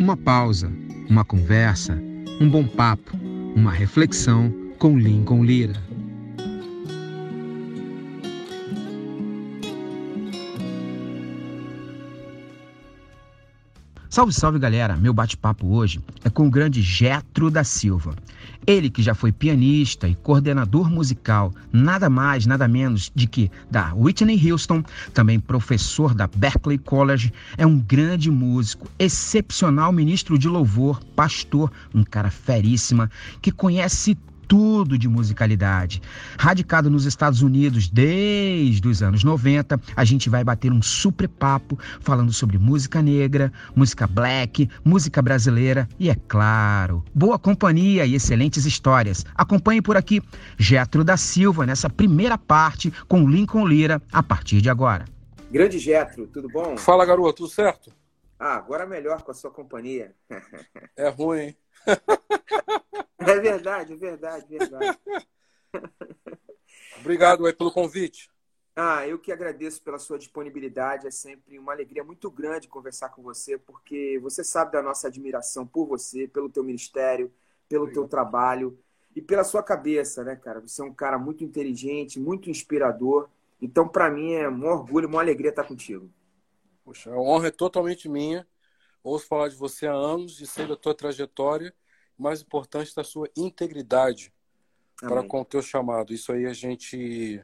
Uma pausa, uma conversa, um bom papo, uma reflexão com Lincoln Lira. Salve, salve galera! Meu bate-papo hoje é com o grande Getro da Silva. Ele que já foi pianista e coordenador musical, nada mais, nada menos de que da Whitney Houston, também professor da Berklee College, é um grande músico, excepcional ministro de louvor, pastor, um cara feríssima, que conhece tudo de musicalidade. Radicado nos Estados Unidos desde os anos 90, a gente vai bater um super papo falando sobre música negra, música black, música brasileira e, é claro, boa companhia e excelentes histórias. Acompanhe por aqui Getro da Silva nessa primeira parte com Lincoln Lira a partir de agora. Grande Getro, tudo bom? Fala, garoto, tudo certo? Ah, agora melhor com a sua companhia. É ruim, hein? É verdade, é verdade, é verdade. Obrigado aí pelo convite. Ah, eu que agradeço pela sua disponibilidade. É sempre uma alegria muito grande conversar com você, porque você sabe da nossa admiração por você, pelo teu ministério, pelo Obrigado. teu trabalho e pela sua cabeça, né, cara? Você é um cara muito inteligente, muito inspirador. Então, para mim, é um orgulho, uma alegria estar contigo. Poxa, a honra é totalmente minha. Ouço falar de você há anos e sei da tua trajetória mais importante da sua integridade Amém. para com o teu chamado. Isso aí a gente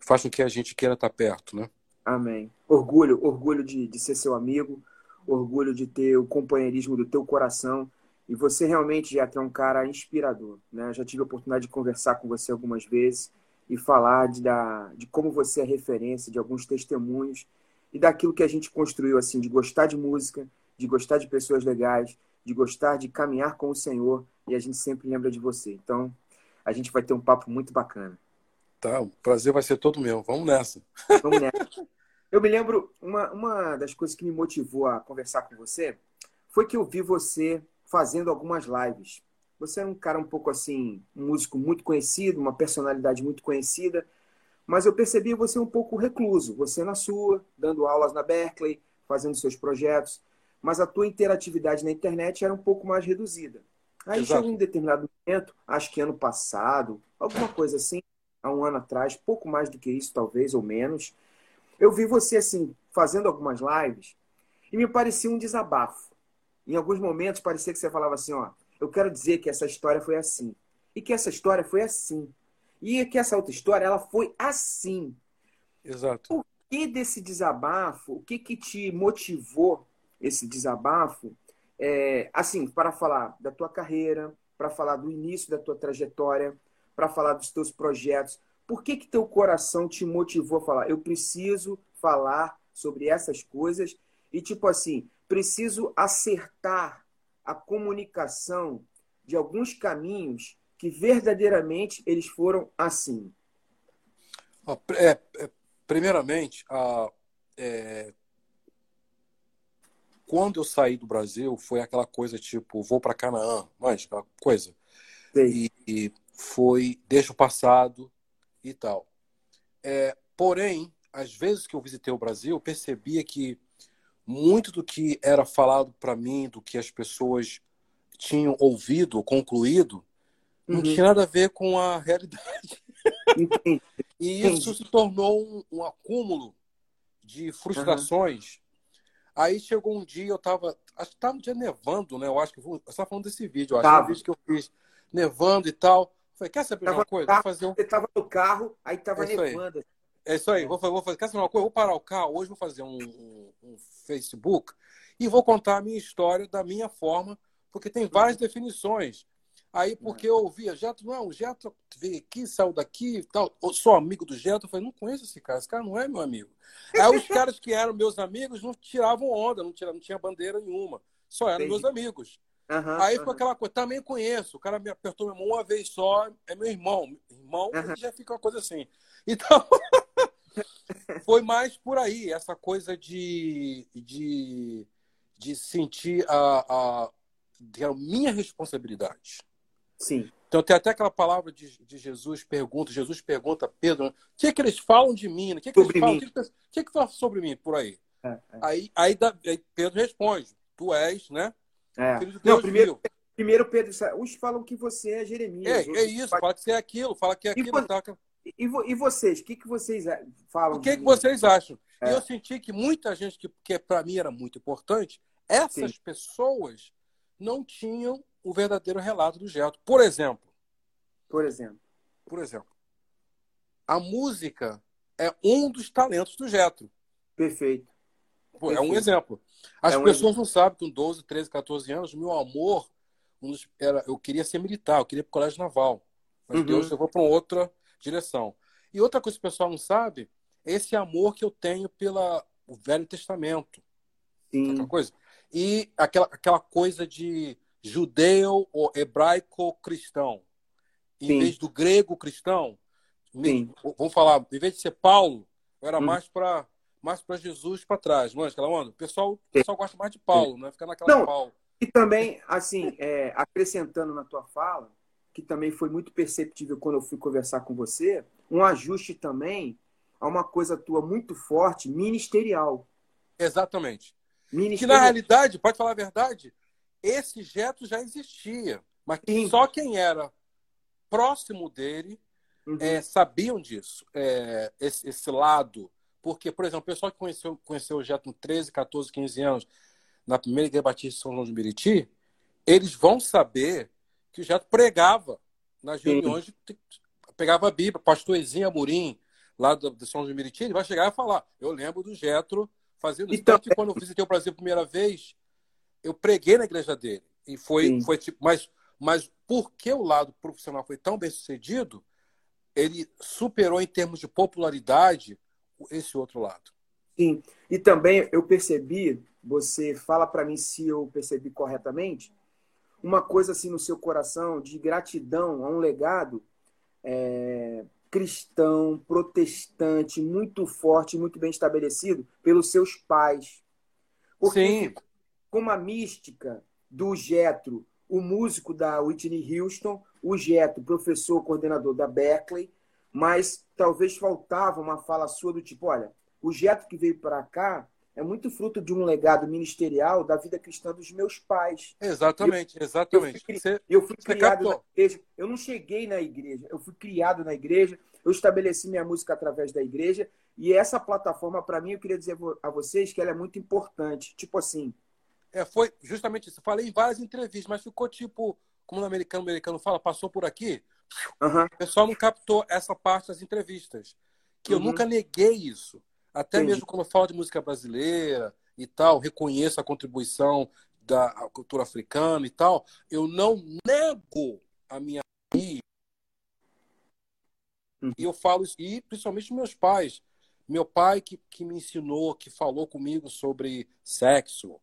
faz com que a gente queira estar perto, né? Amém. Orgulho, orgulho de, de ser seu amigo, orgulho de ter o companheirismo do teu coração. E você realmente já é um cara inspirador, né? já tive a oportunidade de conversar com você algumas vezes e falar de, da, de como você é referência, de alguns testemunhos e daquilo que a gente construiu, assim, de gostar de música, de gostar de pessoas legais, de gostar de caminhar com o Senhor e a gente sempre lembra de você. Então, a gente vai ter um papo muito bacana. Tá, o prazer vai ser todo meu. Vamos nessa. Vamos nessa. Eu me lembro, uma, uma das coisas que me motivou a conversar com você foi que eu vi você fazendo algumas lives. Você era um cara um pouco assim, um músico muito conhecido, uma personalidade muito conhecida, mas eu percebi você um pouco recluso. Você na sua, dando aulas na Berkeley, fazendo seus projetos mas a tua interatividade na internet era um pouco mais reduzida. Aí Exato. chegou um determinado momento, acho que ano passado, alguma coisa assim, há um ano atrás, pouco mais do que isso, talvez, ou menos, eu vi você assim, fazendo algumas lives, e me parecia um desabafo. Em alguns momentos parecia que você falava assim, ó, eu quero dizer que essa história foi assim, e que essa história foi assim, e que essa outra história ela foi assim. Exato. O que desse desabafo, o que que te motivou esse desabafo, é, assim, para falar da tua carreira, para falar do início da tua trajetória, para falar dos teus projetos. Por que que teu coração te motivou a falar? Eu preciso falar sobre essas coisas e tipo assim, preciso acertar a comunicação de alguns caminhos que verdadeiramente eles foram assim. É, é, primeiramente, a, é, quando eu saí do Brasil, foi aquela coisa tipo, vou para Canaã, mas aquela coisa. E, e, foi, deixa o passado e tal. É, porém, às vezes que eu visitei o Brasil, eu percebia que muito do que era falado para mim, do que as pessoas tinham ouvido ou concluído, não uhum. tinha nada a ver com a realidade. e isso se tornou um, um acúmulo de frustrações. Uhum Aí chegou um dia, eu tava. Acho que tava um dia nevando, né? Eu acho que. Você estava falando desse vídeo, eu acho. Tava. Um vídeo que eu fiz nevando e tal. Falei, quer saber tava uma coisa? Carro, vou fazer um... Você tava no carro, aí tava é nevando. É isso aí. Vou, vou fazer. Quer saber uma coisa? Vou parar o carro hoje, vou fazer um, um, um Facebook e vou contar a minha história da minha forma, porque tem várias definições. Aí, porque eu ouvia Geto, não, o Geto veio aqui, saiu daqui tal. Eu sou amigo do Geto. Eu falei, não conheço esse cara, esse cara não é meu amigo. Aí os caras que eram meus amigos não tiravam onda, não, tiravam, não tinha bandeira nenhuma. Só eram Entendi. meus amigos. Uhum, Aí foi aquela coisa, também conheço. O cara me apertou minha mão uma vez só, é meu irmão. Irmão, uhum. já fica uma coisa assim. Então, foi mais por aí, essa coisa de, de, de sentir a, a, a minha responsabilidade. Sim. Então tem até aquela palavra de, de Jesus, pergunta, Jesus pergunta a Pedro, o que, é que eles falam de mim? O que, é que eles falam? O que, é que, que, que fala sobre mim por aí? É, é. Aí, aí, aí Pedro responde, tu és, né? É. Filho de Deus Não, primeiro, viu. primeiro Pedro, uns falam que você é Jeremias. É, é isso, fala que você é aquilo, fala que é aquilo. E, tá... e, e vocês, o que, que vocês falam? O que, que vocês acham? É. Eu senti que muita gente, que, que para mim era muito importante, essas Sim. pessoas não tinham o verdadeiro relato do Getro. Por exemplo. Por exemplo. Por exemplo. A música é um dos talentos do Getro. Perfeito. Pô, Perfeito. É um exemplo. As é um pessoas exemplo. não sabem, com 12, 13, 14 anos, meu amor, um dos, era, eu queria ser militar, eu queria ir para o colégio naval. Mas uhum. Deus levou para outra direção. E outra coisa que o pessoal não sabe é esse amor que eu tenho pelo Velho Testamento. Sim. Coisa. E aquela, aquela coisa de judeu ou hebraico-cristão. Em Sim. vez do grego-cristão, vamos falar, em vez de ser Paulo, eu era hum. mais para mais para Jesus para trás, não é onda? O pessoal, o pessoal gosta mais de Paulo, né? Fica naquela não, Paulo. E também, assim, é, acrescentando na tua fala, que também foi muito perceptível quando eu fui conversar com você, um ajuste também a uma coisa tua muito forte, ministerial. Exatamente. Ministerial. Que na realidade, pode falar a verdade, esse jeto já existia, mas Sim. só quem era próximo dele uhum. é, sabiam disso, é, esse, esse, lado. Porque, por exemplo, o pessoal que conheceu, conheceu o Jeto com 13, 14, 15 anos, na primeira igreja batista de São João de Meriti, eles vão saber que o Jeto pregava nas reuniões, de, pegava a Bíblia, pastor Ezinho Amorim, lá do, do São João de Meriti, ele vai chegar e falar, eu lembro do Jetro fazendo isso. Então, Tanto que quando eu visitei o Brasil a primeira vez, eu preguei na igreja dele. E foi, foi tipo, mas, mas porque o lado profissional foi tão bem sucedido, ele superou em termos de popularidade esse outro lado. Sim. E também eu percebi, você fala para mim se eu percebi corretamente, uma coisa assim no seu coração de gratidão a um legado é, cristão, protestante, muito forte, muito bem estabelecido pelos seus pais. Porque Sim. Com a mística do Getro, o músico da Whitney Houston, o Getro, professor coordenador da Berkeley, mas talvez faltava uma fala sua do tipo, olha, o Getro que veio para cá é muito fruto de um legado ministerial da vida cristã dos meus pais. Exatamente, eu, exatamente. Eu fui, você, eu fui criado captou. na igreja. Eu não cheguei na igreja, eu fui criado na igreja, eu estabeleci minha música através da igreja, e essa plataforma, para mim, eu queria dizer a vocês que ela é muito importante. Tipo assim. É, foi justamente isso. Falei em várias entrevistas, mas ficou tipo, como o americano, o americano fala, passou por aqui. Uhum. O pessoal não captou essa parte das entrevistas. Que uhum. eu nunca neguei isso. Até Entendi. mesmo quando eu falo de música brasileira e tal, reconheço a contribuição da cultura africana e tal, eu não nego a minha e eu falo isso, e principalmente meus pais. Meu pai que, que me ensinou, que falou comigo sobre sexo.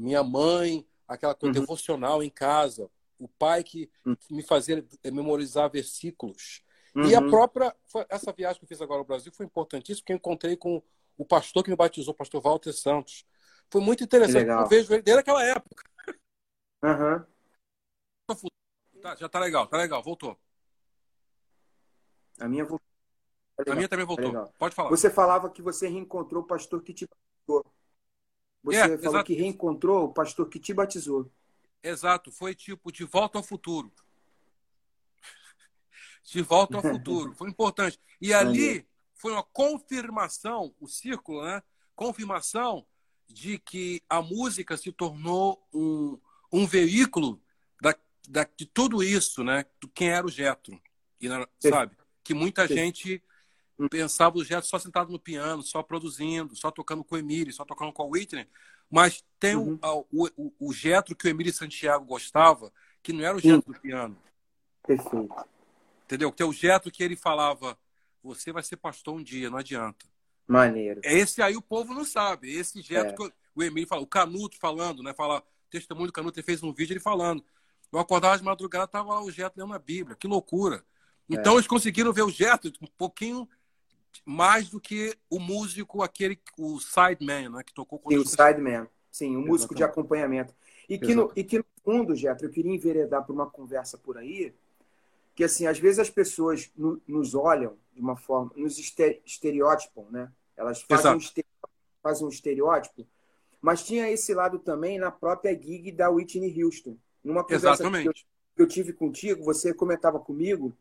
Minha mãe, aquela coisa uhum. devocional em casa. O pai que uhum. me fazia memorizar versículos. Uhum. E a uhum. própria. Essa viagem que eu fiz agora ao Brasil foi importantíssima, porque eu encontrei com o pastor que me batizou, o pastor Walter Santos. Foi muito interessante. Eu vejo ele desde aquela época. Tá, já tá legal, tá legal, voltou. A minha voltou. Tá a minha também voltou. Tá Pode falar. Você falava que você reencontrou o pastor que te batizou. Você é, falou exato. que reencontrou o pastor que te batizou. Exato, foi tipo de volta ao futuro de volta ao futuro. Foi importante. E ali foi uma confirmação, o círculo, né? Confirmação de que a música se tornou um, um veículo da, da, de tudo isso, né? Do quem era o Getro. E, sabe? Que muita gente pensava o Getro só sentado no piano, só produzindo, só tocando com o Emílio, só tocando com a Whitney. Mas tem uhum. o, o, o Getro que o Emílio Santiago gostava, que não era o Getro do piano. Perfeito. Entendeu? Tem o Getro que ele falava, você vai ser pastor um dia, não adianta. Maneiro. Esse aí o povo não sabe. Esse Getro é. que o Emílio fala, o Canuto falando, né? Fala, testemunho do Canuto, ele fez um vídeo ele falando. Eu acordava de madrugada, tava lá o Getro lendo a Bíblia. Que loucura. Então é. eles conseguiram ver o Getro um pouquinho mais do que o músico, aquele, o sideman, né? Que tocou com Sim, o sideman. Sim, o músico de acompanhamento. E que, no, e que no fundo, Getro, eu queria enveredar por uma conversa por aí, que assim às vezes as pessoas no, nos olham de uma forma nos estereótipam né elas fazem um, fazem um estereótipo Mas tinha esse lado também na própria gig da Whitney Houston. Numa conversa Exatamente. que eu, que eu tive contigo, você comentava comigo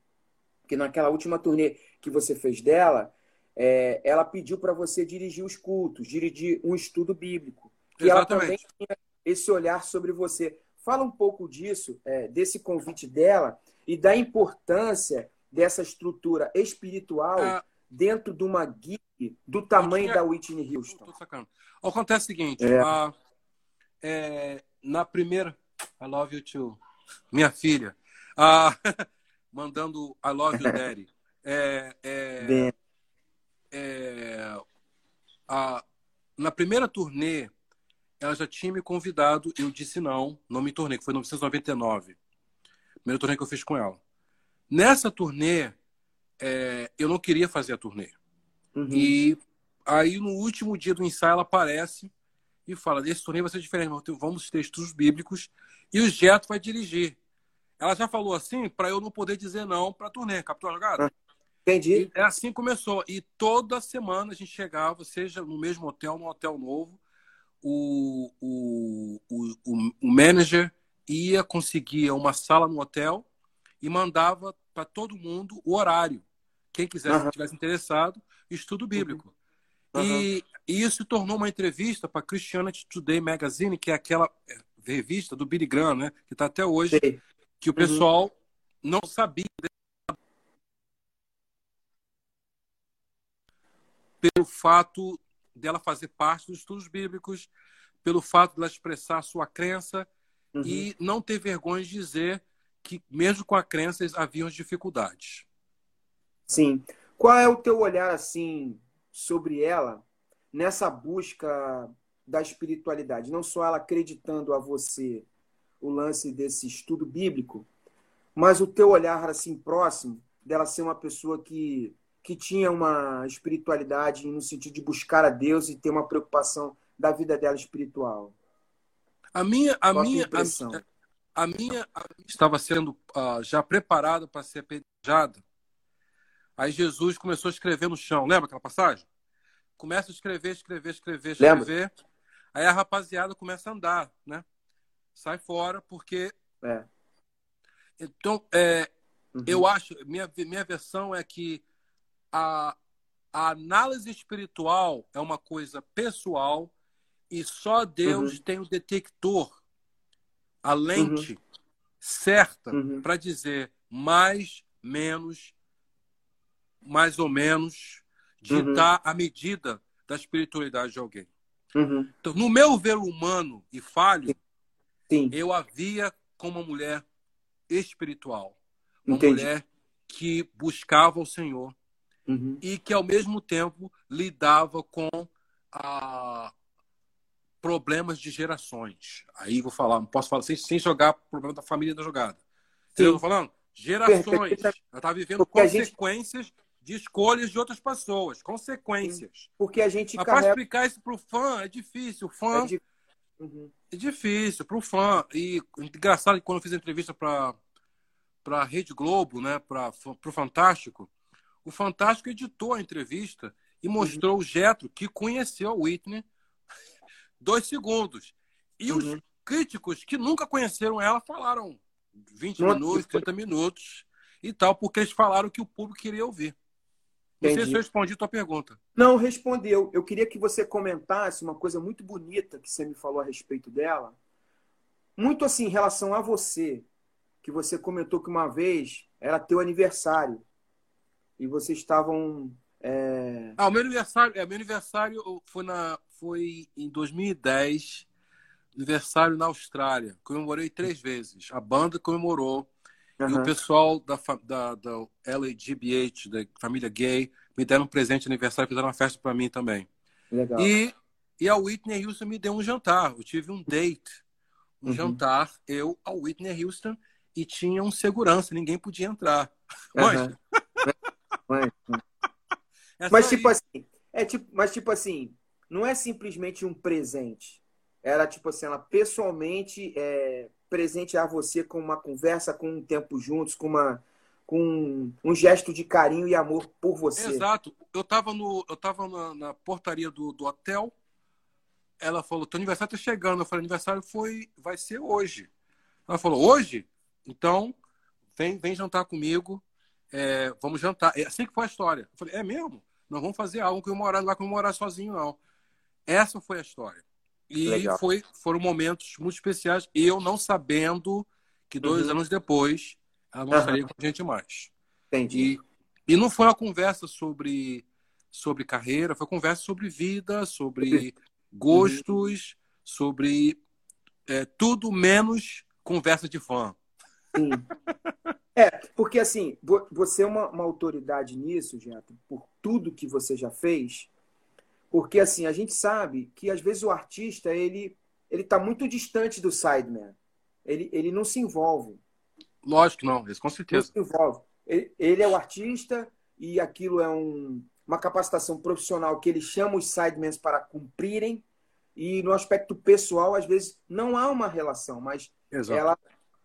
que naquela última turnê que você fez dela, é, ela pediu para você dirigir os cultos, dirigir um estudo bíblico. Que ela também tinha esse olhar sobre você. Fala um pouco disso, é, desse convite dela e da importância dessa estrutura espiritual Ah. dentro de uma gig do tamanho tinha- da Whitney Houston. Tô sacando. Acontece o seguinte, É. a- é, na primeira, I love you too, minha filha, a- mandando I love you daddy. É, é, Bem, é, a- na primeira turnê, ela já tinha me convidado, eu disse não, não me tornei, que foi em 1999. Primeira turnê que eu fiz com ela. Nessa turnê, é, eu não queria fazer a turnê. uhum, E aí, no último dia do ensaio, ela aparece e fala: Esse torneio vai ser diferente, vamos ter estudos bíblicos e o Geto vai dirigir. Ela já falou assim para eu não poder dizer não para a turnê, captou a jogada? Entendi. E é assim que começou. E toda semana a gente chegava, seja no mesmo hotel, no hotel novo, o, o, o, o, manager ia, conseguia uma sala no hotel e mandava para todo mundo o horário. Quem quisesse, Aham. tivesse interessado, estudo bíblico. Uhum. E, e isso se tornou uma entrevista para Christianity Today Magazine, que é aquela revista do Billy Graham, né? Que está até hoje, Sei. que o pessoal não sabia pelo fato dela fazer parte dos estudos bíblicos, pelo fato dela expressar sua crença Uhum. e não ter vergonha de dizer que, mesmo com a crença, haviam dificuldades. Sim. Qual é o teu olhar assim sobre ela nessa busca da espiritualidade? Não só ela acreditando a você o lance desse estudo bíblico, mas o teu olhar assim próximo dela ser uma pessoa que que tinha uma espiritualidade no sentido de buscar a Deus e ter uma preocupação da vida dela espiritual. A minha, a Qual minha, a, a minha a- estava sendo ah, já preparada para ser apedrejada. Aí Jesus começou a escrever no chão. Lembra aquela passagem? Começa a escrever, escrever, escrever, escrever. Aí a rapaziada começa a andar, né? Sai fora, porque. É. Então, é, Uhum. eu acho, minha, minha versão é que a, a análise espiritual é uma coisa pessoal e só Deus Uhum. tem o detector, a lente certa Uhum. para dizer mais, menos, mais ou menos, ditar a medida da espiritualidade de alguém. Uhum. Então, no meu ver humano e falho, Sim. eu a via como uma mulher espiritual, uma Entendi. mulher que buscava o Senhor Uhum. e que ao mesmo tempo lidava com ah, problemas de gerações. Aí vou falar, não posso falar sem, sem jogar problema da família da jogada. Sim. Eu tô falando gerações. Ela está vivendo Porque a gente- consequências de escolhas de outras pessoas, consequências. Porque a gente Mas para carrega explicar isso para o fã é difícil. O fã é de- Uhum. é difícil para o fã. E engraçado que quando eu fiz a entrevista para para a Rede Globo, né, para o Fantástico, o Fantástico editou a entrevista e mostrou o Getro que conheceu a Whitney dois segundos. E os Uhum. críticos que nunca conheceram ela falaram 20 Não, minutos, tipo- 30 minutos e tal, porque eles falaram que o público queria ouvir. Não sei Entendi. se eu respondi a tua pergunta. Não, respondeu. Eu queria que você comentasse uma coisa muito bonita que você me falou a respeito dela. Muito assim, em relação a você, que você comentou que uma vez era teu aniversário. E vocês estavam. é, Ah, o meu aniversário, é, meu aniversário foi, na, foi em 2010, aniversário na Austrália. Comemorei três vezes. A banda comemorou e o pessoal da, da, da LGBH, da família gay, me deram um presente de aniversário, fizeram uma festa para mim também. Legal. E, e a Whitney Houston me deu um jantar. Eu tive um date, um Uhum. jantar, eu, a Whitney Houston, e tinha um segurança, ninguém podia entrar. Aham. Mas, Mas, é mas só tipo isso. assim, é tipo, mas tipo assim, não é simplesmente um presente. Era tipo assim, ela pessoalmente é, presentear você com uma conversa, com um tempo juntos, com uma com um gesto de carinho e amor por você. Exato. Eu estava no, eu tava na, na portaria do, do hotel ela falou: teu aniversário tá chegando. Eu falei: aniversário foi, vai ser hoje. Ela falou: hoje? Então, vem, vem jantar comigo. É, vamos jantar. É assim que foi a história. Eu falei: é mesmo? Não vamos fazer algo que eu morar lá, que eu morar sozinho, não. Essa foi a história. E foi, foram momentos muito especiais. Eu não sabendo que dois uhum. anos depois ela não uhum. estaria com a gente mais. Entendi. E, e não foi uma conversa sobre, sobre carreira, foi conversa sobre vida, sobre gostos, uhum. sobre é, tudo menos conversa de fã. Sim. É, porque assim, você é uma, uma autoridade nisso, Jeto, por tudo que você já fez, porque assim, a gente sabe que às vezes o artista, ele ele está muito distante do sideman. Ele, ele não se envolve. Lógico não, isso com certeza. Não se envolve. Ele, ele é o artista e aquilo é um, uma capacitação profissional que ele chama os sidemans para cumprirem e no aspecto pessoal, às vezes, não há uma relação, mas Exato. ela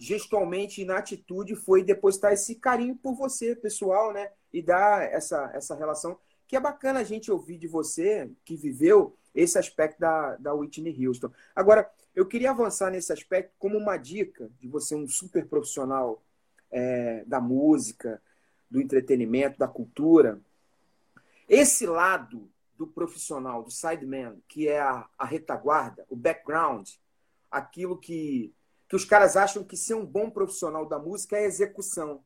gestualmente na atitude foi depositar esse carinho por você, pessoal, né? E dar essa, essa relação que é bacana a gente ouvir de você, que viveu esse aspecto da, da Whitney Houston. Agora, eu queria avançar nesse aspecto como uma dica de você, um super profissional é, da música, do entretenimento, da cultura. Esse lado do profissional, do sideman, que é a, a retaguarda, o background, aquilo que, que os caras acham que ser um bom profissional da música é execução.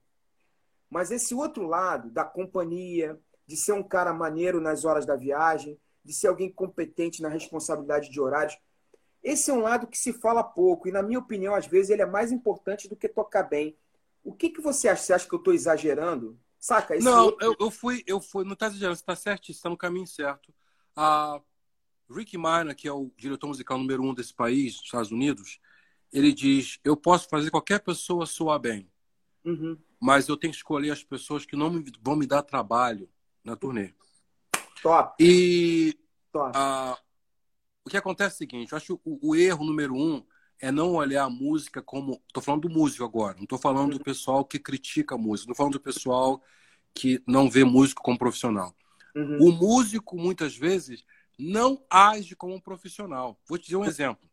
Mas esse outro lado, da companhia, de ser um cara maneiro nas horas da viagem, de ser alguém competente na responsabilidade de horários, esse é um lado que se fala pouco, e na minha opinião, às vezes, ele é mais importante do que tocar bem. O que, que você acha? Você acha que eu estou exagerando? Saca? Esse não, outro... eu, eu, fui, eu fui, não está exagerando, você está certo, está no caminho certo. A Rick Minor, que é o diretor musical número um desse país, dos Estados Unidos, ele diz: Eu posso fazer qualquer pessoa soar bem, uhum. mas eu tenho que escolher as pessoas que não me, vão me dar trabalho na turnê. Top. E Top. A, o que acontece é o seguinte: eu acho que o, o erro número um é não olhar a música como. Estou falando do músico agora, não estou falando do pessoal que critica a música, estou falando do pessoal que não vê músico como profissional. Uhum. O músico, muitas vezes, não age como um profissional. Vou te dizer um exemplo.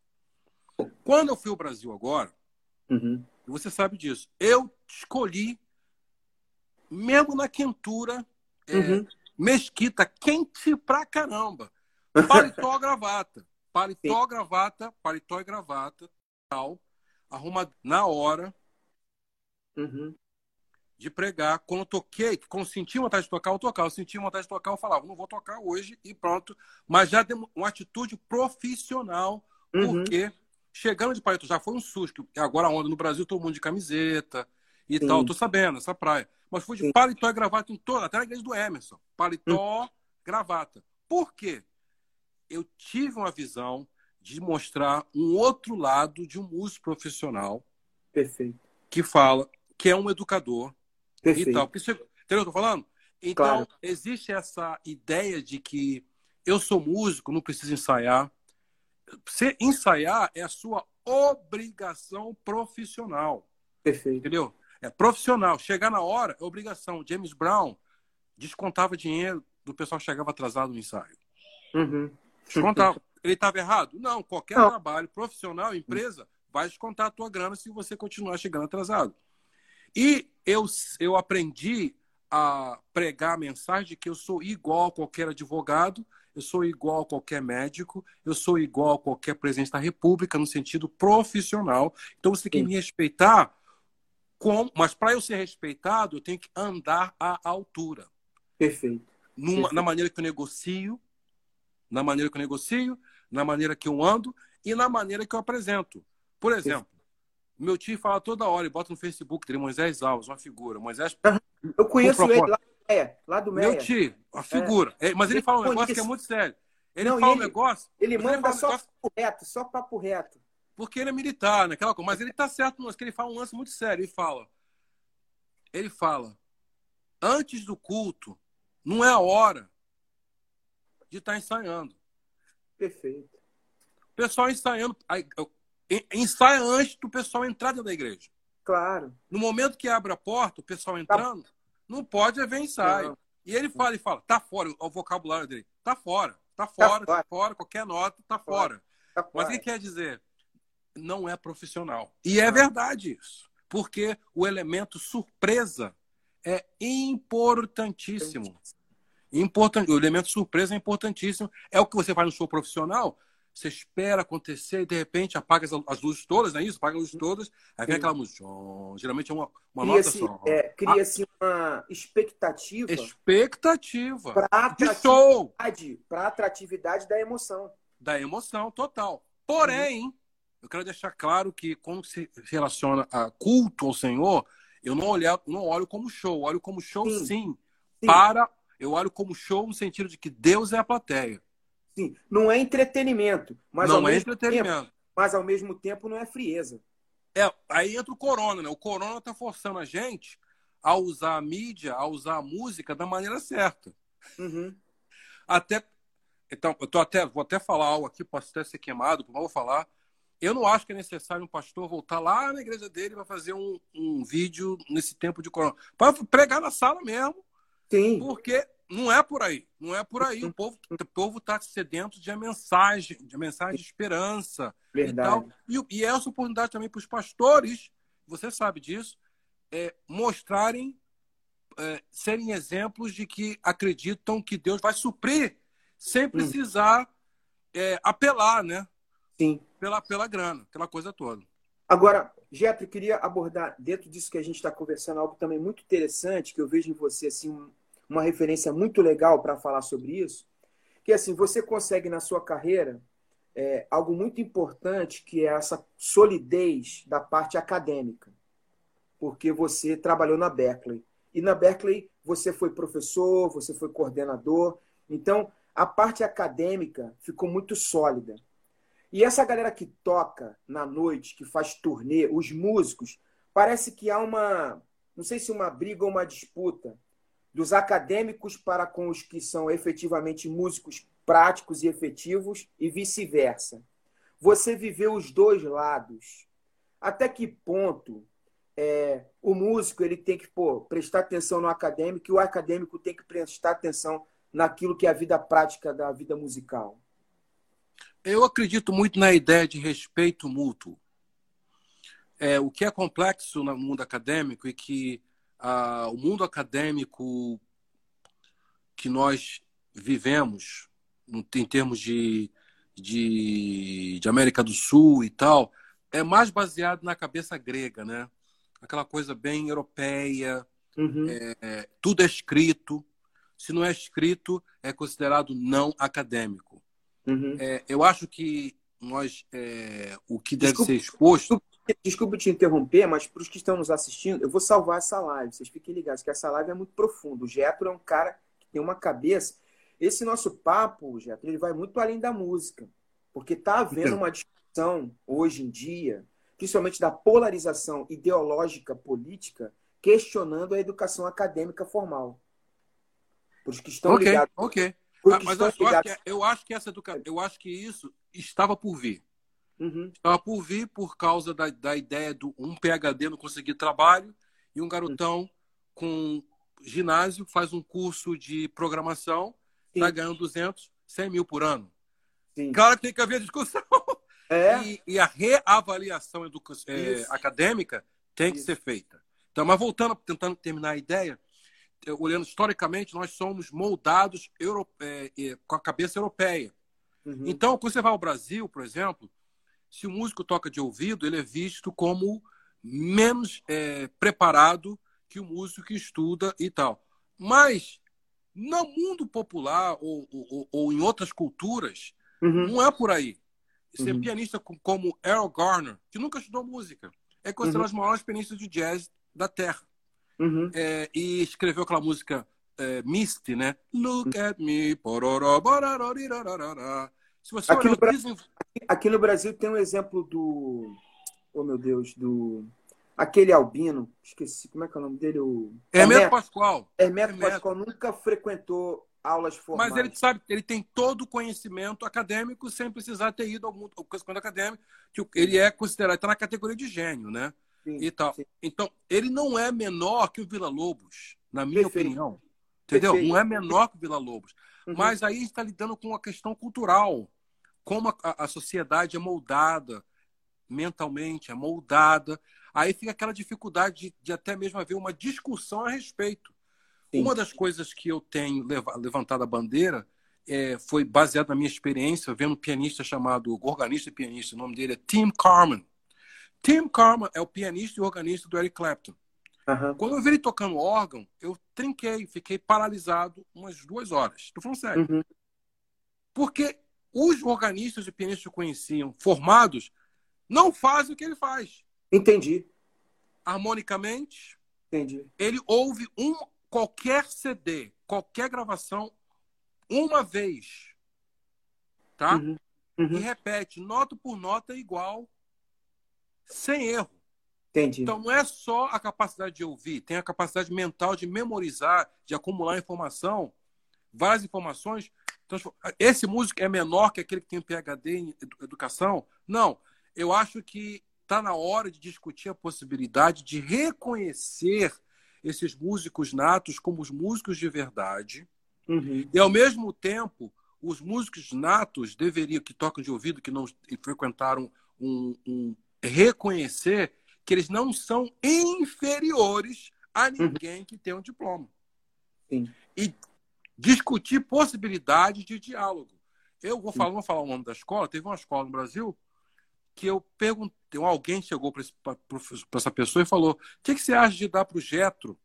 Quando eu fui ao Brasil agora, uhum. você sabe disso, eu escolhi, mesmo na quentura, é, uhum. mesquita, quente pra caramba, paletó gravata. Paletó, Sim. gravata, paletó e gravata, tal, arruma na hora uhum. de pregar. Quando eu toquei, quando senti vontade de tocar, eu tocava. Eu senti vontade de tocar, eu falava, não vou tocar hoje e pronto. Mas já deu uma atitude profissional, uhum. porque chegando de paletó já foi um susto. Agora onda no Brasil, todo mundo de camiseta e Sim. tal. Tô sabendo, essa praia. Mas fui de Sim. paletó e gravata em toda, até na igreja do Emerson. Paletó, uhum. gravata. Por quê? eu tive uma visão de mostrar um outro lado de um músico profissional. Perfeito. Que fala, que é um educador. Perfeito. E tal. Porque, entendeu o que eu tô falando? Então, claro. existe essa ideia de que eu sou músico, não preciso ensaiar. Você ensaiar é a sua obrigação profissional. Perfeito. Entendeu? É profissional. Chegar na hora é obrigação. James Brown descontava dinheiro do pessoal que chegava atrasado no ensaio. Uhum. Descontar. Ele estava errado? Não, qualquer não. trabalho profissional, empresa, vai descontar a tua grana se você continuar chegando atrasado. E eu, eu aprendi a pregar a mensagem de que eu sou igual a qualquer advogado, eu sou igual a qualquer médico, eu sou igual a qualquer presidente da República no sentido profissional. Então você tem que me respeitar, com, mas para eu ser respeitado, eu tenho que andar à altura. Perfeito. Numa, Perfeito. Na maneira que eu negocio, na maneira que eu negocio, na maneira que eu ando e na maneira que eu apresento. Por exemplo, meu tio fala toda hora, e bota no Facebook dele, Moisés Alves, uma figura. Moisés. Eu conheço ele lá Meia. Lá do Meia. Meu tio, uma figura. É. Mas ele, fala um negócio que é muito sério. Ele Não, fala ele, um negócio. Ele manda ele só negócio... papo reto, só papo reto. Porque ele é militar, naquela coisa. Mas ele tá certo, mas que ele fala um lance muito sério. Ele fala. Ele fala. Antes do culto, não é a hora de estar tá ensaiando. Perfeito. O pessoal ensaiando. Ensaia antes do pessoal entrar dentro da igreja. Claro. No momento que abre a porta, o pessoal entrando, tá. Não pode haver ensaio. Não. E ele fala, ele fala, tá fora, o vocabulário dele, tá fora. Tá fora, tá, tá fora. Qualquer nota tá fora. Tá fora. Mas o que quer dizer? Não é profissional. E é verdade isso. Porque o elemento surpresa é importantíssimo. Importante. O elemento surpresa é importantíssimo. É o que você faz no show profissional. Você espera acontecer e de repente apaga as, luzes todas, não é isso? Apaga as luzes todas, aí vem aquela música. Geralmente é uma, uma nota só. É, Cria-se ah. uma expectativa. Expectativa. Para atratividade, para atratividade da emoção. Da emoção, total. Porém, uhum. eu quero deixar claro que quando se relaciona a culto ao Senhor, eu não, olho, não olho como show, olho como show sim. sim. sim. Para. Eu olho como show no sentido de que Deus é a plateia. Sim, não é entretenimento, mas não ao é mesmo entretenimento. Tempo, mas ao mesmo tempo não é frieza. É, aí entra o corona, né? O corona tá forçando a gente a usar a mídia, a usar a música da maneira certa. Uhum. Até então, eu tô até vou até falar algo aqui, posso até ser queimado, mas vou falar. Eu não acho que é necessário um pastor voltar lá na igreja dele para fazer um, um vídeo nesse tempo de corona. Para pregar na sala mesmo. Sim. Porque não é por aí. Não é por aí. O povo o povo está sedento de mensagem, de mensagem de esperança. Verdade. E, tal. e, e é essa oportunidade também para os pastores, você sabe disso, é, mostrarem, é, serem exemplos de que acreditam que Deus vai suprir sem hum. precisar é, apelar, né? Sim. Pela, pela grana, aquela coisa toda. Agora, Getro, eu queria abordar, dentro disso que a gente está conversando, algo também muito interessante, que eu vejo em você, assim, um, uma referência muito legal para falar sobre isso, que assim, você consegue na sua carreira é, algo muito importante, que é essa solidez da parte acadêmica, porque você trabalhou na Berkeley. E na Berkeley você foi professor, você foi coordenador, então a parte acadêmica ficou muito sólida. E essa galera que toca na noite, que faz turnê, os músicos, parece que há uma, não sei se uma briga ou uma disputa dos acadêmicos para com os que são efetivamente músicos práticos e efetivos e vice-versa. Você viveu os dois lados. Até que ponto é, o músico ele tem que pô, prestar atenção no acadêmico e o acadêmico tem que prestar atenção naquilo que é a vida prática da vida musical? Eu acredito muito na ideia de respeito mútuo. É, o que é complexo no mundo acadêmico e que ah, o mundo acadêmico que nós vivemos, em termos de, de, de, América do Sul e tal, é mais baseado na cabeça grega, né? Aquela coisa bem europeia, uhum. é, tudo é escrito. Se não é escrito, é considerado não acadêmico. Uhum. É, eu acho que nós, é, o que deve ser exposto. Desculpe te interromper, mas para os que estão nos assistindo, eu vou salvar essa live. Vocês fiquem ligados, que essa live é muito profunda. O Getro é um cara que tem uma cabeça. Esse nosso papo, Getro, ele vai muito além da música. Porque está havendo uma discussão hoje em dia, principalmente da polarização ideológica política, questionando a educação acadêmica formal. Para os que estão okay, ligados. Ok. Ah, mas eu, ligados... acho que, é, eu acho que essa educa... eu acho que isso estava por vir. Uhum. Estava por vir por causa da, da ideia do um PhD não conseguir trabalho e um garotão uhum. com ginásio faz um curso de programação, está ganhando 200, 100 mil por ano. Sim. Claro que tem que haver discussão. É. E, e a reavaliação é, acadêmica tem que Isso. ser feita. Então, mas voltando, tentando terminar a ideia, olhando historicamente, nós somos moldados euro, é, é, com a cabeça europeia. Uhum. Então, quando você vai ao Brasil, por exemplo, se o músico toca de ouvido, ele é visto como menos é, preparado que o músico que estuda e tal. Mas no mundo popular ou, ou, ou em outras culturas, uhum. não é por aí. Ser uhum. pianista como Earl Garner, que nunca estudou música, é considerado uhum. os maiores pianistas de jazz da Terra. Uhum. É, e escreveu aquela música é, Misty, né? Look at me, se você aqui, no Brasil, aqui no Brasil tem um exemplo do. Oh, meu Deus, do. Aquele albino, esqueci, como é que é o nome dele? O... Hermeto, Hermeto Pascoal. Hermeto, Hermeto Pascoal nunca frequentou aulas formais. Mas ele sabe, ele tem todo o conhecimento acadêmico sem precisar ter ido ao conhecimento acadêmico, que ele é considerado, está na categoria de gênio, né? Sim, e tal. Sim. Então, ele não é menor que o Vila Lobos, na minha Perfeito. opinião. Entendeu? Perfeito. Não é menor que o Vila Lobos. Uhum. Mas aí a gente está lidando com uma questão cultural. Como a, a sociedade é moldada mentalmente, é moldada. Aí fica aquela dificuldade de, de até mesmo haver uma discussão a respeito. Sim. Uma das coisas que eu tenho levantado a bandeira é, foi baseado na minha experiência vendo um pianista chamado, organista e pianista, o nome dele é Tim Carman. Tim Carman é o pianista e organista do Eric Clapton. Uhum. Quando eu vi ele tocando órgão, eu trinquei, fiquei paralisado umas duas horas. Estou falando sério. Uhum. Porque os organistas e pianistas que conheciam, formados, não fazem o que ele faz. Entendi. Harmonicamente. Entendi. Ele ouve um, qualquer CD, qualquer gravação, uma vez. Tá? Uhum. Uhum. E repete, nota por nota igual, sem erro. Entendi. Então não é só a capacidade de ouvir, tem a capacidade mental de memorizar, de acumular informação, várias informações. Então, esse músico é menor que aquele que tem PhD em educação? Não. Eu acho que está na hora de discutir a possibilidade de reconhecer esses músicos natos como os músicos de verdade. Uhum. E, ao mesmo tempo, os músicos natos deveriam, que tocam de ouvido, que não frequentaram um, um reconhecer que eles não são inferiores a uhum. ninguém que tem um diploma. Sim. E discutir possibilidades de diálogo. Eu vou falar, vou falar o nome da escola. Teve uma escola no Brasil que eu perguntei, alguém chegou para essa pessoa e falou: o que, que você acha de dar para o Getro,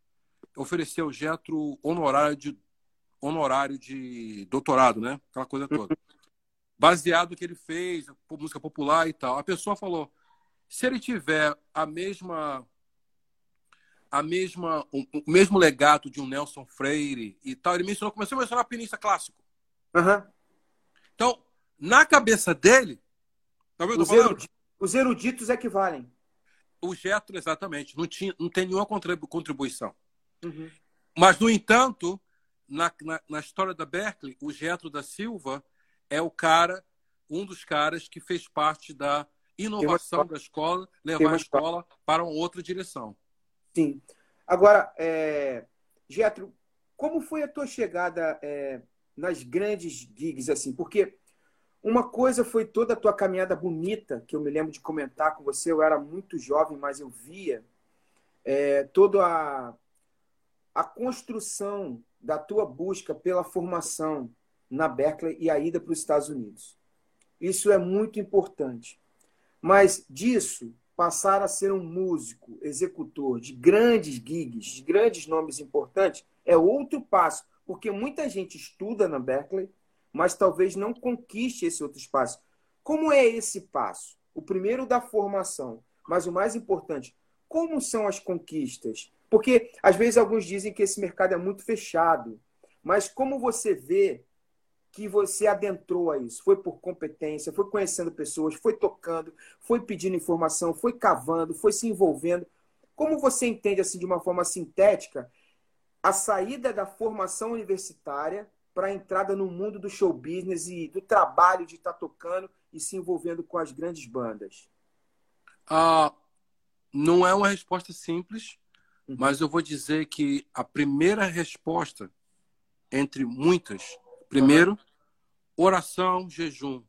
oferecer o Getro honorário de, honorário de doutorado, né? Aquela coisa toda. Baseado no que ele fez, música popular e tal. A pessoa falou: se ele tiver a mesma a mesma o, o mesmo legado de um Nelson Freire e tal, ele mencionou começou a mencionar pianista clássico. Uhum. Então, na cabeça dele, tá vendo? Os, eruditos, os eruditos equivalem. O Getro, exatamente, não, tinha, não tem nenhuma contribuição. Uhum. Mas, no entanto, na, na, na, história da Berkeley, o Getro da Silva é o cara, um dos caras que fez parte da inovação da escola, levar a escola para uma outra direção. Sim. Agora, é... Getro, como foi a tua chegada é... nas grandes gigs, assim? Porque uma coisa foi toda a tua caminhada bonita, que eu me lembro de comentar com você, eu era muito jovem, mas eu via é, toda a, a construção da tua busca pela formação na Berkeley e a ida para os Estados Unidos. Isso é muito importante. Mas disso, passar a ser um músico, executor de grandes gigs, de grandes nomes importantes, é outro passo, porque muita gente estuda na Berkeley, mas talvez não conquiste esse outro espaço. Como é esse passo? O primeiro da formação, mas o mais importante, como são as conquistas? Porque às vezes alguns dizem que esse mercado é muito fechado, mas como você vê que você adentrou a isso? Foi por competência, foi conhecendo pessoas, foi tocando, foi pedindo informação, foi cavando, foi se envolvendo. Como você entende assim de uma forma sintética a saída da formação universitária para a entrada no mundo do show business e do trabalho de estar tá tocando e se envolvendo com as grandes bandas? Ah, não é uma resposta simples, uhum. mas eu vou dizer que a primeira resposta, entre muitas, Primeiro, oração, jejum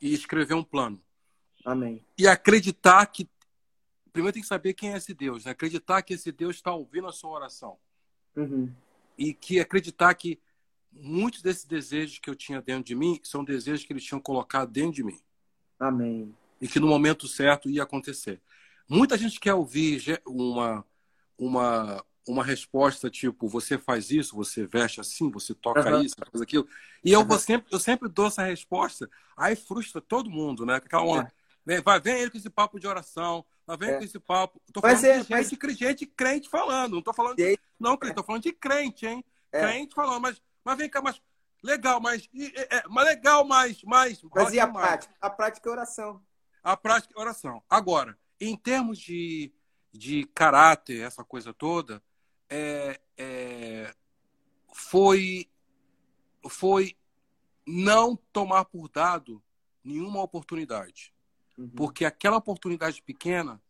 e escrever um plano. Amém. E acreditar que primeiro tem que saber quem é esse Deus, né? acreditar que esse Deus está ouvindo a sua oração. Uhum. E que acreditar que muitos desses desejos que eu tinha dentro de mim são desejos que eles tinham colocado dentro de mim. Amém. E que no momento certo ia acontecer. Muita gente quer ouvir uma, uma, uma resposta tipo, você faz isso, você veste assim, você toca uhum. isso, faz aquilo. E eu, vou sempre, eu sempre dou essa resposta, aí frustra todo mundo, né? Aquela onda, é. vai, vem ele com esse papo de oração, vai vem é. com esse papo. Tô falando mas é, de mas... gente, gente crente falando, não tô falando de, Não, crente, tô falando de crente, hein? É. Crente falando, mas, mas vem cá, mas legal, mas, é, mas legal, mas, mas. Mas e a mais. prática? A prática é oração. A prática é oração. Agora, em termos de, de caráter, essa coisa toda, é, é, foi, foi não tomar por dado nenhuma oportunidade. Uhum. Porque aquela oportunidade pequena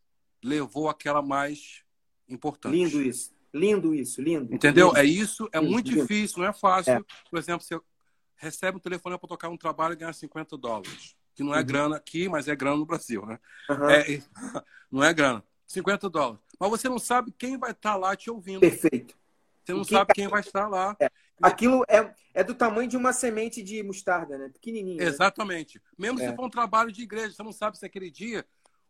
levou àquela mais importante. Lindo isso. Lindo isso, lindo. Entendeu? Lindo. É isso, é Lindo, muito lindo. difícil, não é fácil. É. Por exemplo, você recebe um telefone para tocar um trabalho e ganhar 50 dólares. Que não é Uhum. grana aqui, mas é grana no Brasil, né? Aham. É, não é grana. 50 dólares. Mas você não sabe quem vai estar lá te ouvindo. Perfeito. Você não quem sabe quem vai estar lá. Aquilo é, é do tamanho de uma semente de mostarda, né? Pequenininho. né? Exatamente. Mesmo É. se for um trabalho de igreja, você não sabe se aquele dia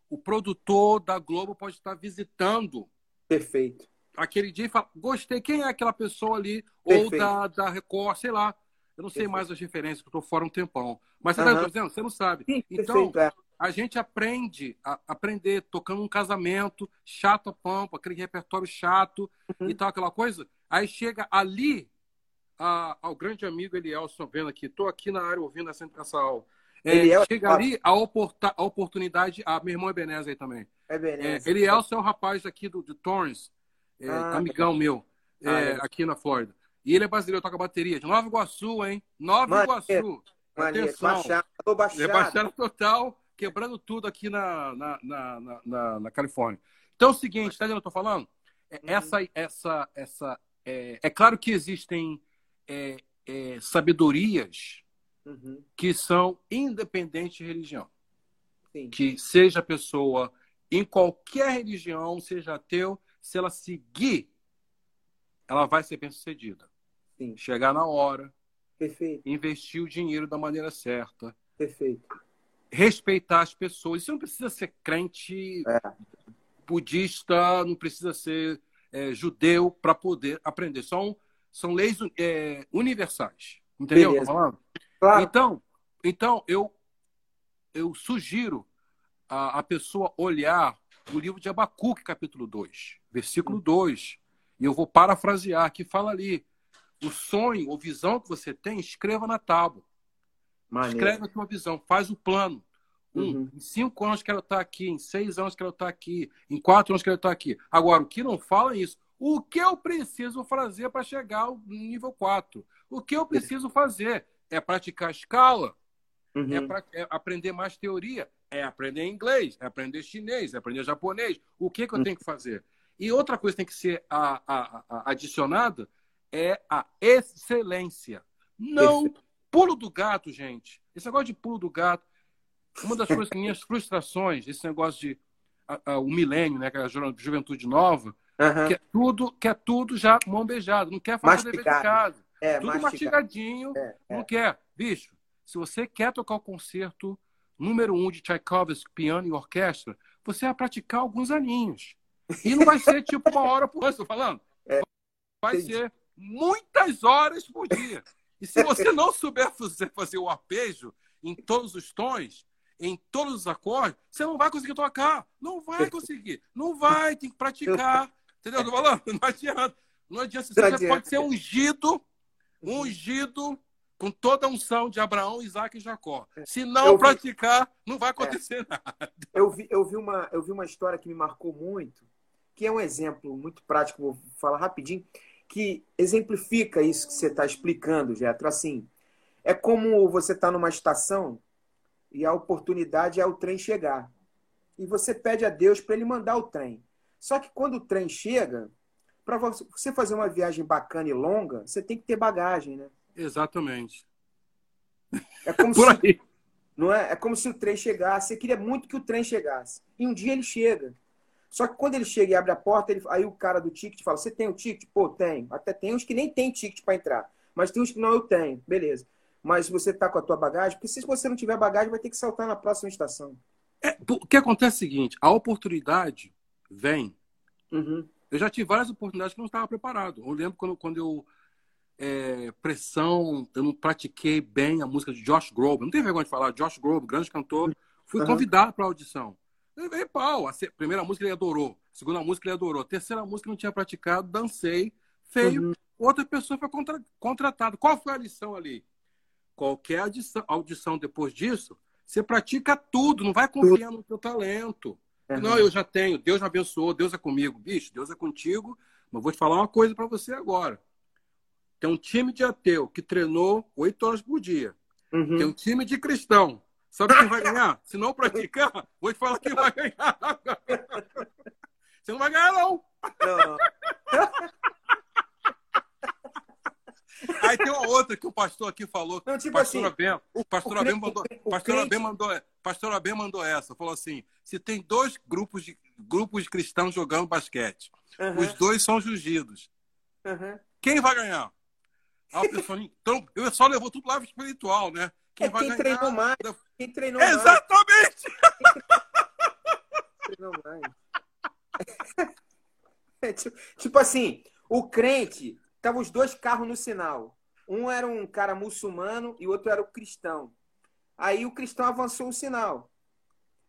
o produtor da Globo pode estar visitando Perfeito. aquele dia e fala, gostei, quem é aquela pessoa ali? Perfeito. Ou da, da Record, sei lá. Eu não sei Perfeito. mais as referências, que eu estou fora um tempão. Mas você está dizendo? Você não sabe. Sim, Então, perfeito. É. a gente aprende a aprender tocando um casamento, chato a pampa, aquele repertório chato Uhum. e tal, aquela coisa. Aí chega ali a- ao grande amigo Elielson vendo aqui, estou aqui na área ouvindo essa, essa aula. É, Eliel- chega ali a, oporta- a oportunidade, a meu irmão Ebenezer aí também. É É, beleza. Elielson é o rapaz aqui do, do Torrance, é, Ah, amigão meu, é, Ah, legal. aqui na Flórida. E ele é brasileiro, toca bateria, de Nova Iguaçu, hein? Nova Maneiro. Iguaçu. Maneiro. Atenção. É baixada total, quebrando tudo aqui na, na, na, na, na- Califórnia. Então é o seguinte, tá vendo o que eu tô falando? É, Uhum. Essa, essa, essa, é, é claro que existem é, é, sabedorias Uhum. que são independentes de religião. Sim. Que seja a pessoa em qualquer religião, seja ateu, se ela seguir, ela vai ser bem sucedida. Sim. Chegar na hora, Perfeito. investir o dinheiro da maneira certa, Perfeito. Respeitar as pessoas. Isso não precisa ser crente, É. budista, não precisa ser é, judeu para poder aprender. São, são leis é, universais. Entendeu? Beleza. falando? Claro. Então, então eu, eu sugiro a, a pessoa olhar o livro de Abacuque, capítulo 2, versículo 2. E eu vou parafrasear, que fala ali. O sonho ou visão que você tem, escreva na tábua. Maneiro. Escreve a tua visão, faz o plano. Um, Uhum. Em cinco anos quero estar aqui, em seis anos quero estar aqui, em quatro anos quero estar aqui. Agora, o que não fala é isso. O que eu preciso fazer para chegar ao nível 4? O que eu preciso fazer? É praticar escala? Uhum. É, pra, é aprender mais teoria? É aprender inglês? É aprender chinês? É aprender japonês? O que, que eu tenho que fazer? E outra coisa que tem que ser a, a- a- adicionada é a excelência. Não Perfeito. Pulo do gato, gente. Esse negócio de pulo do gato. Uma das coisas que minhas frustrações, esse negócio de a- a- o milênio, né, que é a juventude nova, que é tudo, que é tudo já mão beijada, não quer fazer dever de casa. É, Tudo mastigadinho, É, é. não quer. Bicho, se você quer tocar o concerto número um de Tchaikovsky, piano e orquestra, você vai praticar alguns aninhos. E não vai ser tipo uma hora por ano, estou falando. Vai É, entendi. ser muitas horas por dia. E se você não souber fazer, fazer o arpejo em todos os tons, em todos os acordes, você não vai conseguir tocar. Não vai conseguir. Não vai, tem que praticar. Entendeu? Não adianta. Não adianta. Você Não pode ser ungido, ungido com toda a unção de Abraão, Isaac e Jacó. Se não vi- praticar, não vai acontecer nada. Eu vi, eu, vi uma, eu vi uma história que me marcou muito, que é um exemplo muito prático, vou falar rapidinho, que exemplifica isso que você está explicando, Getro. Assim, é como você está numa estação e a oportunidade é o trem chegar. E você pede a Deus para ele mandar o trem. Só que quando o trem chega, para você fazer uma viagem bacana e longa, você tem que ter bagagem, né? Exatamente. É como se. Não é? É como se o trem chegasse. Você queria muito que o trem chegasse. E um dia ele chega. Só que quando ele chega e abre a porta, ele- aí o cara do ticket fala: Você tem o ticket? Pô, tem. Até tem uns que nem tem ticket para entrar. Mas tem uns que não, eu tenho. Beleza. Mas você tá com a tua bagagem? Porque se você não tiver bagagem, vai ter que saltar na próxima estação. É, o que acontece é o seguinte: a oportunidade vem. Uhum. Eu já tive várias oportunidades que não estava preparado. Eu lembro quando, quando eu. é, pressão, eu não pratiquei bem a música de Josh Groban. Não tem vergonha de falar, Josh Groban, grande cantor. Fui Uhum. convidado para a audição. Levei pau. A primeira música ele adorou. A segunda música ele adorou. A terceira música não tinha praticado, dancei, feio. Uhum. Outra pessoa foi contra, contratada. Qual foi a lição ali? Qualquer audição, audição depois disso, você pratica tudo, não vai confiar no teu talento. Uhum. Não, eu já tenho. Deus me abençoou, Deus é comigo. Bicho, Deus é contigo. Mas vou te falar uma coisa para você agora. Tem um time de ateu que treinou oito horas por dia. Uhum. Tem um time de cristão. Sabe quem vai ganhar? Se não praticar, vou te falar quem vai ganhar. Você não vai ganhar, não. não. Aí tem uma outra que o pastor aqui falou. Não, tipo pastor assim, Abem, o pastor Abem mandou, pastor Abem mandou, pastor mandou essa. Falou assim: se tem dois grupos de grupos de cristãos jogando basquete, uhum. os dois são jugidos. Uhum. Quem vai ganhar? Pessoa, então, eu só levou tudo lá espiritual, né? Quem é vai quem ganhar? Treinou mais. Quem treinou mais. Exatamente! treinou mais. É, tipo, tipo assim, o crente, tava os dois carros no sinal. Um era um cara muçulmano e o outro era o cristão. Aí o cristão avançou o sinal.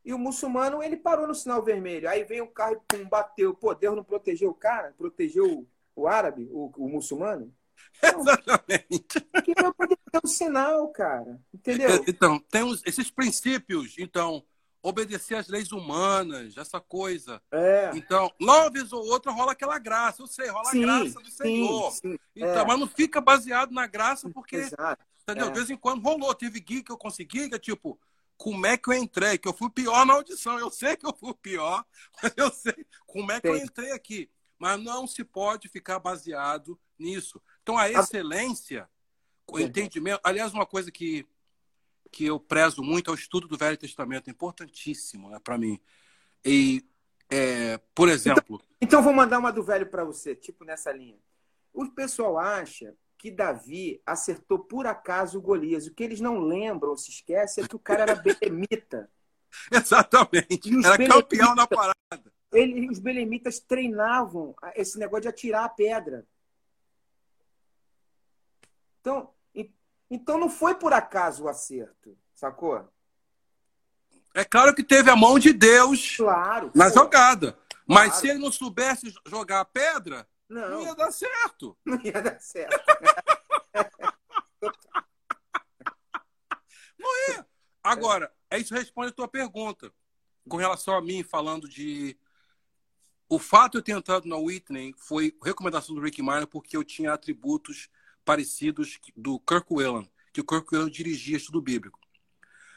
E o muçulmano, ele parou no sinal vermelho. Aí veio um carro e pum, bateu. Pô, Deus não protegeu o cara? Protegeu o, o árabe, o, o muçulmano? Exatamente. que vai poder ter um sinal, cara. Entendeu? Então, tem esses princípios. Então, obedecer às leis humanas, essa coisa. É. Então, lá uma vez ou outra rola aquela graça. Eu sei, rola Sim, a graça do sim, Senhor. sim. Então, É. Mas não fica baseado na graça, porque, Exato. entendeu? É. De vez em quando rolou. Teve guia que eu consegui, que é tipo, como é que eu entrei? Que eu fui pior na audição. Eu sei que eu fui pior, mas eu sei como é que eu entrei aqui. Mas não se pode ficar baseado nisso. Então, a excelência, o entendimento. Aliás, uma coisa que, que eu prezo muito é o estudo do Velho Testamento. É importantíssimo né, para mim. E, é, por exemplo, Então vou mandar uma do velho para você, tipo nessa linha. O pessoal acha que Davi acertou por acaso o Golias. O que eles não lembram, se esquecem, é que o cara era belemita. exatamente, era campeão na parada. Ele, os belemitas treinavam esse negócio de atirar a pedra. Então, então não foi por acaso o acerto, sacou? É claro que teve a mão de Deus Claro. na pô, jogada. Mas Claro. se ele não soubesse jo- jogar a pedra, não Não, ia dar certo. não ia dar certo. Agora, é isso responde a tua pergunta. Com relação a mim, falando de. O fato de eu ter entrado na Whitney foi recomendação do Rick Martin porque eu tinha atributos parecidos do Kirk Whelan, que o Kirk Whelan dirigia estudo bíblico.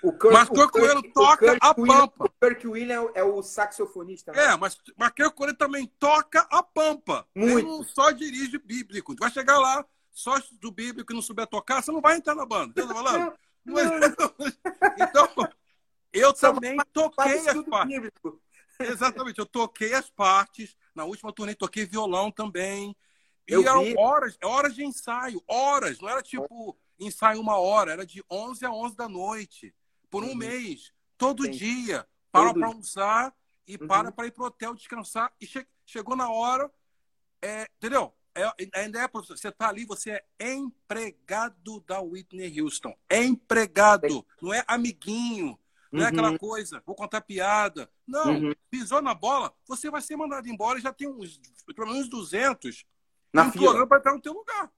O Kirk, Mas Kirk Whelan o toca Kirk a Whelan- pampa. O Kirk William é o saxofonista. né? É, mas, mas Kirk Whelan também toca a pampa. Muito. Ele não só dirige bíblico. Tu vai chegar lá, só do bíblico e não souber tocar, você não vai entrar na banda. O tô falando? Mas- então, eu Só também toquei as partes. bíblico. Exatamente, eu toquei as partes. Na última turnê toquei violão também. E Eu eram vi. horas, horas de ensaio, horas. Não era tipo ensaio uma hora, era de 11 a 11 da noite, por um Uhum. mês, todo dia. Para para almoçar e Uhum. para para ir pro hotel descansar. E che- chegou na hora, é, entendeu? É, ainda é, professor, você tá ali, você é empregado da Whitney Houston. É empregado, não é amiguinho. Não é Uhum. aquela coisa, vou contar piada. Não, Uhum. pisou na bola, você vai ser mandado embora e já tem uns, pelo menos 200 Na implorando para estar no teu lugar.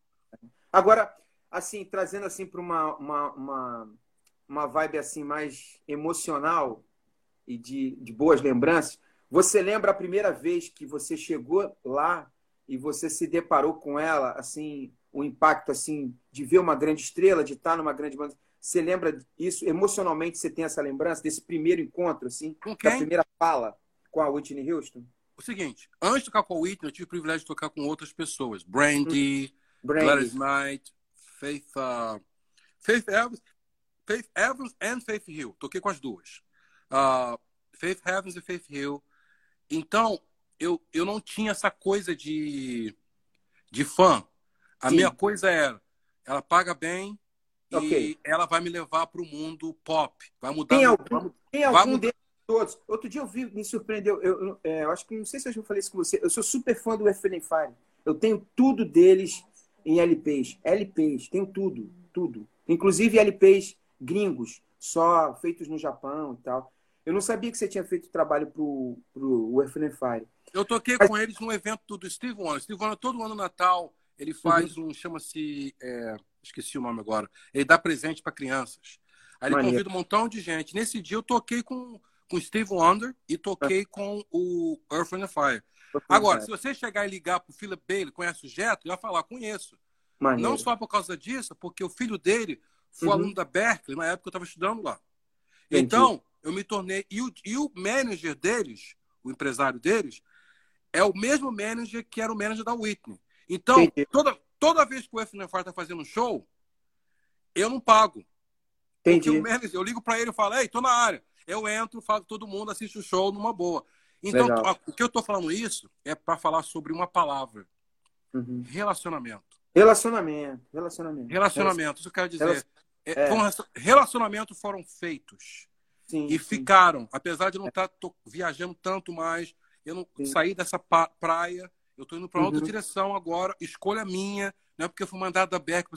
Agora, assim, trazendo assim para uma, uma, uma, uma vibe assim mais emocional e de, de boas lembranças, você lembra a primeira vez que você chegou lá e você se deparou com ela, assim, o impacto assim de ver uma grande estrela, de estar numa grande banda? Você lembra isso emocionalmente? Você tem essa lembrança desse primeiro encontro, assim, Com da quem? primeira fala com a Whitney Houston? O seguinte, antes de tocar com a Whitney, eu tive o privilégio de tocar com outras pessoas. Brandy, Brandy. Gladys Knight, Faith, uh, Faith, Evans, Faith Evans and Faith Hill. Toquei com as duas. Uh, Faith Evans e Faith Hill. Então, eu, eu não tinha essa coisa de, de fã. A Sim. minha coisa era, ela paga bem e Ok. ela vai me levar para o mundo pop. Vai mudar. Tem algum, tem vai algum mudar- deles todos? Outro dia eu vi, me surpreendeu. Eu, eu, é, eu acho que não sei se eu já falei isso com você. Eu sou super fã do and Fire. Eu tenho tudo deles em LPs. LPs, tenho tudo, tudo. Inclusive LPs gringos, só feitos no Japão e tal. Eu não sabia que você tinha feito trabalho pro, pro and Fire. Eu toquei Mas- com eles num evento do Steve Wonder. Steve Wonder, todo ano Natal, ele faz Uhum. um, chama-se, é, esqueci o nome agora, ele dá presente para crianças. Aí ele convida um montão de gente. Nesse dia eu toquei com com Steve Wonder e toquei com o Earth and Fire. Agora, se você chegar e ligar pro Philip Bailey, conhece o Jeto, ele vai falar, conheço. Maneiro. Não só por causa disso, porque o filho dele foi Uhum. aluno da Berkeley na época que eu estava estudando lá. Entendi. Então, eu me tornei. E o, e o manager deles, o empresário deles, é o mesmo manager que era o manager da Whitney. Então, Entendi. toda, toda vez que o FNFR está fazendo um show, eu não pago. Entendi. Porque o manager, eu ligo para ele e falo, ei, tô na área. Eu entro, falo todo mundo, assiste o show numa boa. Então, Legal. o que eu tô falando isso é para falar sobre uma palavra. Uhum. Relacionamento. Relacionamento. Relacionamento. Relacionamento, isso eu quero dizer. Relacion- É, é. relacionamentos foram feitos Sim, e sim. ficaram. Apesar de não estar viajando tanto mais, eu não Sim. saí dessa praia, eu estou indo para outra Uhum. direção agora, escolha minha, não é porque eu fui mandado da Beck.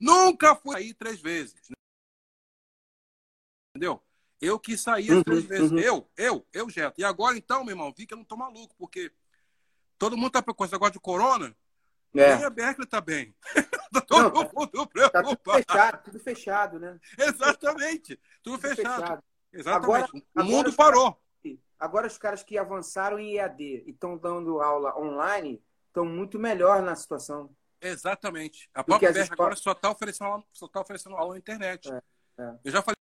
Nunca fui sair três vezes. Entendeu? Eu quis sair as Uhum, três vezes. uhum. Eu, eu, eu, Jeto. E agora então, meu irmão, vi que eu não tô maluco, porque todo mundo tá com esse negócio de corona, É. nem a Berkeley tá bem. Tá todo Não, mundo Tá tudo preocupado. fechado, tudo fechado, né? Exatamente. Tudo Tudo fechado. Exatamente. Agora- o mundo parou. Agora os caras que avançaram em EAD e estão dando aula online estão muito melhor na situação. Exatamente. A própria Berkeley escolas- agora só está oferecendo, aula- só tá oferecendo aula na internet. É, é. Eu já falei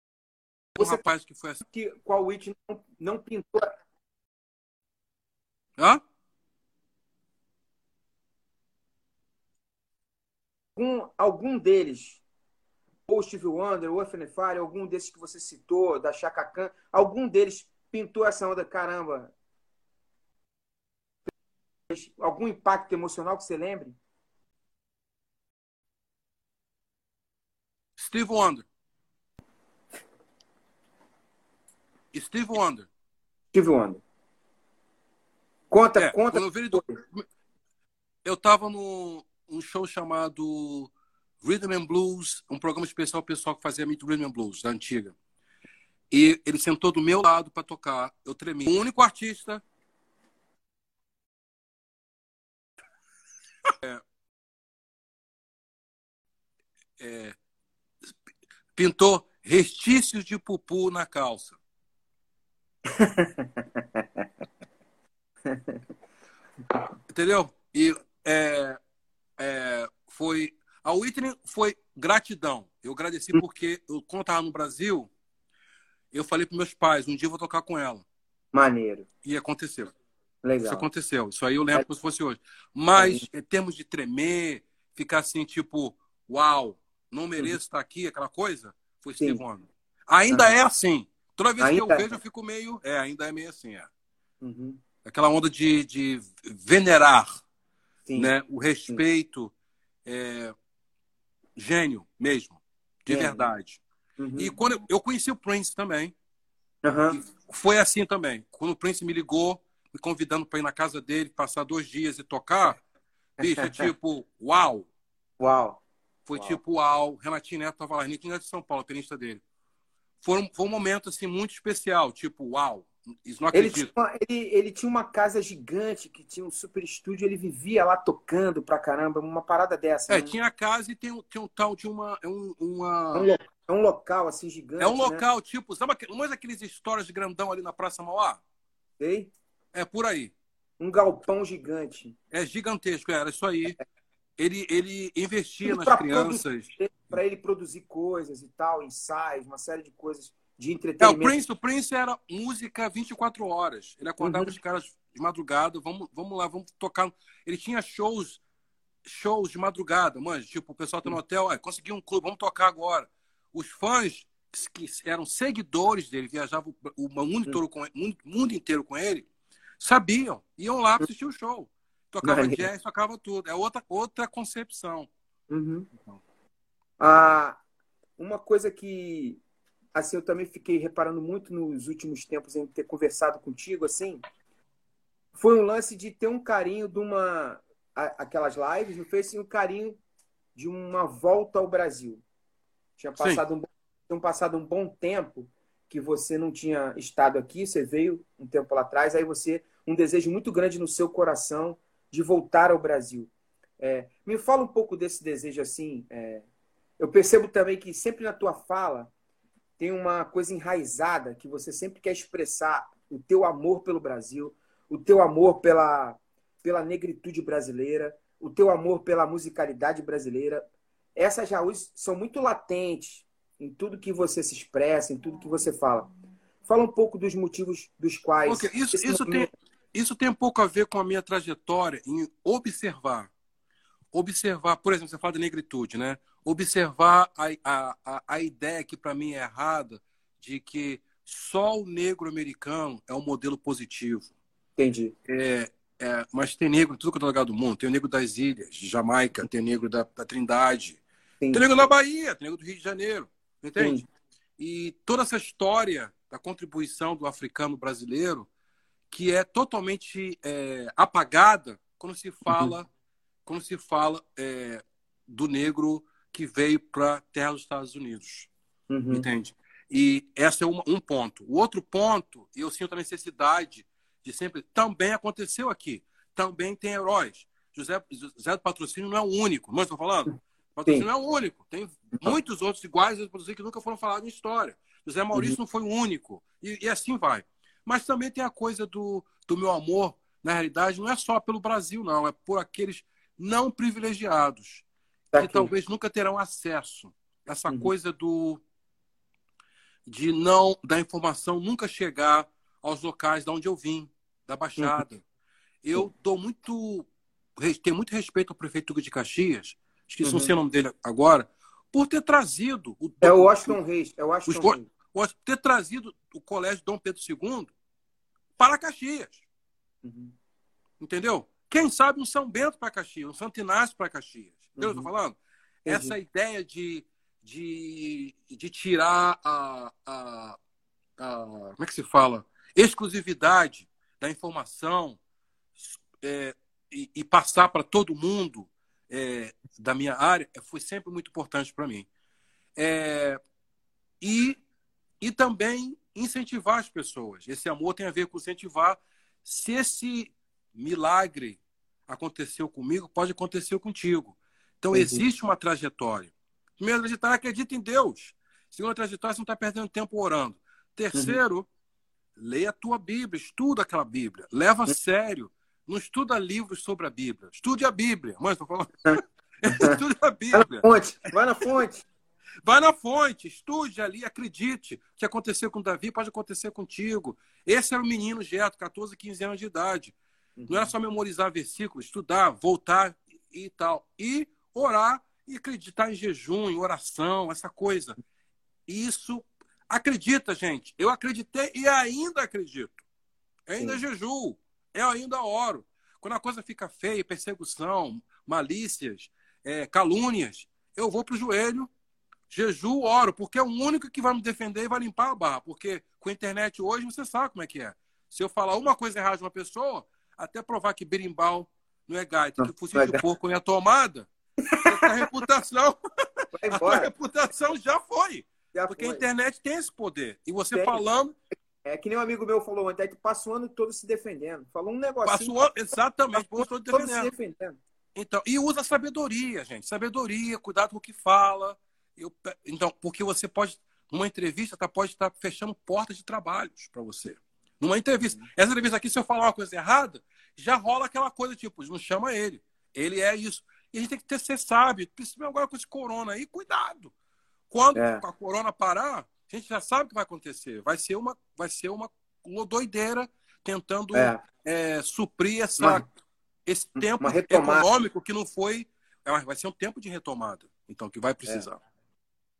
um Você- rapaz que foi assim. Que qual Witch não, não pintou Hã? com algum deles, ou Steve Wonder, ou FNFire, algum desses que você citou, da Chaka Khan, algum deles pintou essa onda, caramba. Algum impacto emocional que você lembre? Steve Wonder. Steve Wonder. Steve Wonder. Conta, É, conta. eu vi ele do- Eu estava num um show chamado Rhythm and Blues, um programa especial pessoal que fazia muito Rhythm and Blues, da antiga. E ele sentou do meu lado para tocar. Eu tremi. O único artista. É, é, pintou restícios de pupu na calça. Entendeu? E é, é, foi. A Whitney foi gratidão. Eu agradeci porque, eu, quando eu estava no Brasil, eu falei para meus pais: um dia eu vou tocar com ela. Maneiro. E aconteceu. Isso Legal. aconteceu. Isso aí eu lembro como se fosse hoje. Mas, em termos de tremer, ficar assim, tipo, uau, não mereço estar aqui, aquela coisa, foi. Steve Wonder. Ainda é assim. Toda vez que Ainda eu é. vejo, eu fico meio. É, ainda é meio assim, é. Uhum. Aquela onda de, de venerar Sim. né? o respeito, é, gênio mesmo, de Gênio. verdade. Uhum. E quando eu, eu conheci o Prince também, Aham. foi assim também. Quando o Prince me ligou, me convidando para ir na casa dele, passar dois dias e tocar, bicho, é tipo, uau! Uau. Foi Uau. tipo, uau! Renatinho Neto estava lá, Renatinho Neto de São Paulo, pianista dele. Foi um, foi um momento assim muito especial, tipo, uau! Isso não Ele acredito. tinha, uma, ele, ele tinha uma casa gigante que tinha um super estúdio, ele vivia lá tocando pra caramba, uma parada dessa. É, né? tinha a casa e tem, um- tem um tal de uma. é um- uma... É um, lo- é um local assim gigante. É um né? local, tipo, sabe é aqueles histórias de grandão ali na Praça Mauá? Sei? É por aí. Um galpão gigante. É gigantesco, era isso aí. Ele, ele investia Tudo nas crianças. Para ele produzir coisas e tal, ensaios, uma série de coisas de É, o entretenimento. Prince, o Prince era música 24 horas. Ele acordava Uhum. os caras de madrugada, vamos, vamos lá, vamos tocar. Ele tinha shows, shows de madrugada, mano. Tipo, o pessoal tá no hotel, ah, consegui um clube, vamos tocar agora. Os fãs que eram seguidores dele, viajavam o mundo inteiro com, mundo, mundo inteiro com ele, sabiam, iam lá assistir o show. Tocava jazz, tocava tudo. É outra, outra concepção. Uhum. Ah, uma coisa que assim eu também fiquei reparando muito nos últimos tempos em ter conversado contigo assim, foi um lance de ter um carinho de uma aquelas lives, fez assim, um carinho de uma volta ao Brasil. Tinha Sim. passado um, bom- tinha passado um bom tempo que você não tinha estado aqui, você veio um tempo lá atrás, aí você um desejo muito grande no seu coração de voltar ao Brasil. É, me fala um pouco desse desejo assim. é, eu percebo também que sempre na tua fala tem uma coisa enraizada que você sempre quer expressar o teu amor pelo Brasil, o teu amor pela, pela negritude brasileira, o teu amor pela musicalidade brasileira. Essas raízes são muito latentes em tudo que você se expressa, em tudo que você fala. Fala um pouco dos motivos dos quais. Ok, Isso, isso, tem, isso tem um pouco a ver com a minha trajetória em observar. Observar, por exemplo, você fala da negritude, né? Observar a, a, a ideia que para mim é errada de que só o negro americano é um modelo positivo. Entendi. É, é, mas tem negro em tudo quanto é lugar do mundo. Tem o negro das ilhas, de Jamaica, tem o negro da, da Trindade, Sim. tem negro na Bahia, tem negro do Rio de Janeiro. Entende? Sim. E toda essa história da contribuição do africano brasileiro, que é totalmente é, apagada quando se fala, uhum. quando se fala é, do negro que veio para a terra dos Estados Unidos. Uhum. Entende? E esse é um, um ponto. O outro ponto, eu sinto a necessidade de sempre. Também aconteceu aqui. Também tem heróis. José, José do Patrocínio não é o único. Não estou falando? Patrocínio Sim. não é o único. Tem muitos outros iguais que nunca foram falados em história. José Maurício uhum. não foi o único. E, e, assim vai. Mas também tem a coisa do, do meu amor, na realidade, não é só pelo Brasil, não. É por aqueles não privilegiados tá que talvez nunca terão acesso. Essa uhum. coisa do de não da informação nunca chegar aos locais de onde eu vim, da Baixada. Uhum. Eu dou muito tenho muito respeito ao prefeito de Caxias, esqueci uhum. o nome dele agora, por ter trazido o É o Washington Reis, é o Washington os, Reis. ter trazido o colégio Dom Pedro II para Caxias. Uhum. Entendeu? Quem sabe um São Bento para Caxias, um Santo Inácio para Caxias. Entendeu o que eu estou uhum. falando? Entendi. Essa ideia de, de, de tirar a, a, a, Como é que se fala? Exclusividade da informação é, e, e, passar para todo mundo é, da minha área foi sempre muito importante para mim. É, e, e também incentivar as pessoas. Esse amor tem a ver com incentivar. Se esse milagre aconteceu comigo, pode acontecer contigo. Então, Entendi. existe uma trajetória. Primeiro, trajetória acredita em Deus. Segunda trajetória, você não está perdendo tempo orando. Terceiro, uhum. leia a tua Bíblia, estuda aquela Bíblia. Leva a sério. Não estuda livros sobre a Bíblia. Estude a Bíblia. Mãe, estou falando. estude a Bíblia. Vai na fonte. Vai na fonte. Vai na fonte, estude ali, acredite. O que aconteceu com Davi pode acontecer contigo. Esse era o menino Geto, 14, 15 anos de idade. Não era só memorizar versículos, estudar, voltar e tal. E orar e acreditar em jejum, em oração, essa coisa. Isso, acredita, gente. Eu acreditei e ainda acredito. Eu ainda Sim. jejuo. Eu ainda oro. Quando a coisa fica feia, perseguição, malícias, é, calúnias, eu vou para o joelho, jejuo, oro, porque é o único que vai me defender e vai limpar a barra. Porque com a internet hoje você sabe como é que é. Se eu falar uma coisa errada de uma pessoa, até provar que berimbau não é gaita, que fuzil de porco é a tomada, a reputação, a reputação já foi. Já porque foi. a internet tem esse poder. E você tem. falando. É que nem um amigo meu falou ontem, passa o ano todo se defendendo. Falou um negócio. Passa o ano, exatamente, todo. Se defendendo. Então, e usa sabedoria, gente. Sabedoria, cuidado com o que fala. Eu, então, porque você pode, numa entrevista, tá, pode estar fechando portas de trabalhos para você. Numa entrevista. Essa entrevista aqui, se eu falar uma coisa errada, já rola aquela coisa, tipo, não chama ele. Ele é isso. E a gente tem que ter, ser sábio, principalmente agora com esse corona aí, cuidado. Quando é. a corona parar, a gente já sabe o que vai acontecer. Vai ser uma, vai ser uma doideira tentando é. É, suprir essa, uma, esse tempo econômico que não foi. É, vai ser um tempo de retomada, então, que vai precisar. É.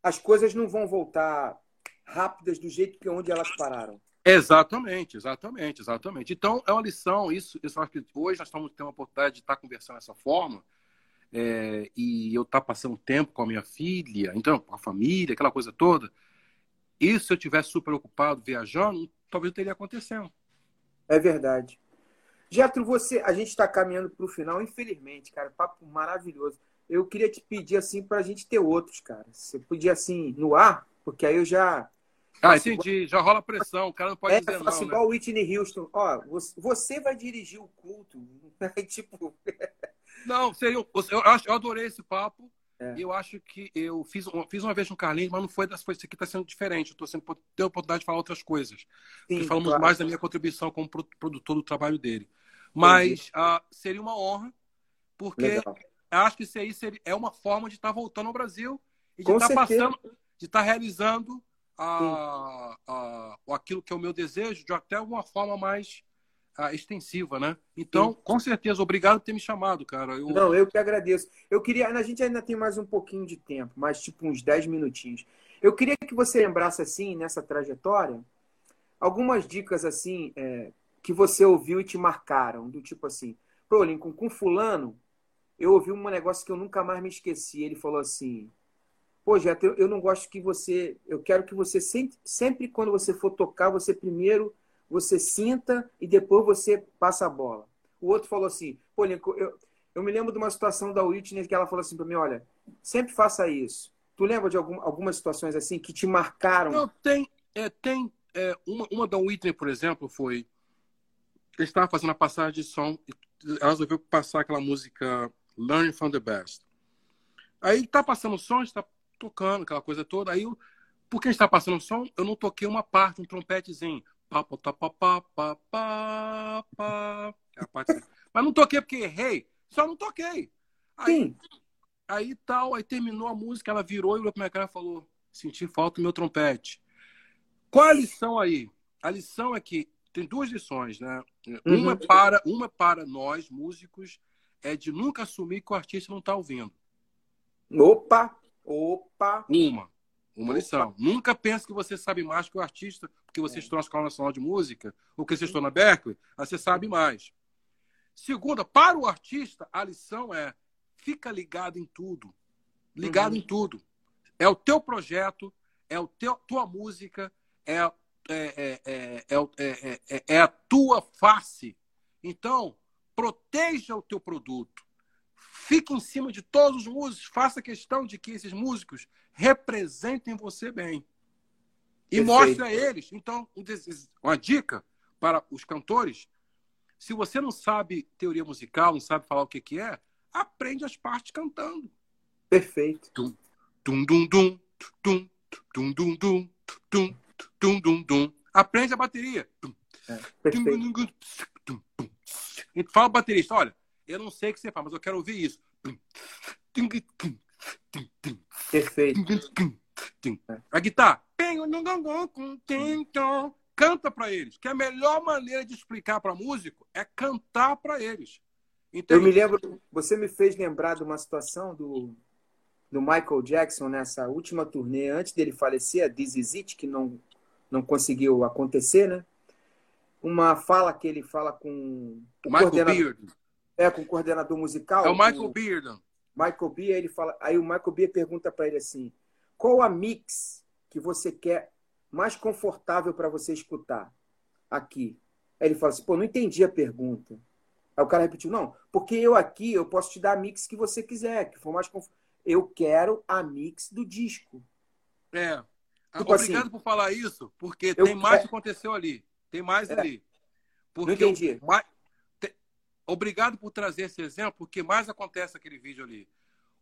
As coisas não vão voltar rápidas do jeito que onde elas pararam. Exatamente, exatamente, exatamente. Então, é uma lição, isso, isso acho que hoje nós estamos tendo a oportunidade de estar conversando dessa forma, é, e eu estar passando tempo com a minha filha, então, com a família, aquela coisa toda. Isso, se eu tivesse super ocupado viajando, talvez não teria acontecendo. É verdade. Getro, você, a gente está caminhando para o final, infelizmente, cara, papo maravilhoso. Eu queria te pedir assim para a gente ter outros, cara. Você podia assim no ar, porque aí eu já ah, entendi. Igual... Já rola pressão. O cara não pode é, dizer faço não. igual né? Whitney Houston. Ó, você vai dirigir o culto. tipo. Não, seria. Eu, eu adorei esse papo. É. Eu acho que eu fiz, fiz uma vez no Carlinhos, mas não foi das coisas. Isso aqui está sendo diferente. Estou sendo ter a oportunidade de falar outras coisas. Sim, falamos claro. mais da minha contribuição como produtor do trabalho dele. Mas uh, seria uma honra, porque Legal. acho que isso aí seria, é uma forma de estar tá voltando ao Brasil e de estar tá passando, de estar tá realizando a, a, aquilo que é o meu desejo de até uma forma mais a extensiva, né? Então, Sim. com certeza, obrigado por ter me chamado, cara. Eu... Não, eu que agradeço. Eu queria, a gente ainda tem mais um pouquinho de tempo, mais tipo uns 10 minutinhos. Eu queria que você lembrasse assim, nessa trajetória, algumas dicas assim é, que você ouviu e te marcaram, do tipo assim, pô, Lincoln, com fulano, eu ouvi um negócio que eu nunca mais me esqueci. Ele falou assim, pô, Jeto, eu, eu não gosto que você, eu quero que você sempre, sempre quando você for tocar, você primeiro você sinta e depois você passa a bola. O outro falou assim, pô, Lincoln, eu, eu me lembro de uma situação da Whitney que ela falou assim para mim, olha, sempre faça isso. Tu lembra de algum, algumas situações assim que te marcaram? Não, tem, é, tem é, uma, uma da Whitney, por exemplo, foi ele estava fazendo a passagem de som ela resolveu passar aquela música Learn from the Best. Aí tá passando som, está tocando aquela coisa toda. Aí, eu, porque está passando o som, eu não toquei uma parte, um trompetezinho. Pá, pá, pá, pá, pá, pá, pá. Mas não toquei porque errei. Só não toquei. Aí, aí tal, aí terminou a música, ela virou e olhou pra minha cara e falou: senti falta do meu trompete. Qual a lição aí? A lição é que tem duas lições, né? Uhum. Uma, é para, uma é para nós, músicos, é de nunca assumir que o artista não está ouvindo. Opa! Opa! Uma. Uma lição. Nunca pense que você sabe mais que o artista, porque você é. estudou na Escola Nacional de Música, ou que você estudou na Berkeley, você sabe mais. Segunda, para o artista, a lição é fica ligado em tudo. Ligado uhum. em tudo. É o teu projeto, é o teu, tua música, é, é, é, é, é a tua face. Então, proteja o teu produto. Fique em cima de todos os músicos, faça questão de que esses músicos representem você bem. E Perfeito. mostre a eles. Então, uma dica para os cantores: se você não sabe teoria musical, não sabe falar o que, que é, aprende as partes cantando. Perfeito. Tum, tum, dum, dum, tum, tum, dum, dum, tum, tum, dum, dum. Aprende a bateria. É, perfeito. Fala baterista, olha, eu não sei o que você faz, mas eu quero ouvir isso. Perfeito. A guitarra. Canta para eles. Que a melhor maneira de explicar para músico é cantar para eles. Entende? Eu me lembro, você me fez lembrar de uma situação do, do Michael Jackson nessa última turnê, antes dele falecer, a This Is It, que não, não conseguiu acontecer, né? Uma fala que ele fala com o Michael Beard. É, com o coordenador musical. É o Michael Beard. Michael B, ele fala, aí o Michael B pergunta para ele assim: qual a mix que você quer mais confortável para você escutar aqui? Aí ele fala assim: pô, não entendi a pergunta. Aí o cara repetiu: não, porque eu aqui eu posso te dar a mix que você quiser, que for mais confortável. Eu quero a mix do disco. É. Tipo Obrigado assim, por falar isso, porque eu, tem mais que aconteceu ali. Tem mais é. ali. Porque não entendi. Obrigado por trazer esse exemplo, porque mais acontece aquele vídeo ali.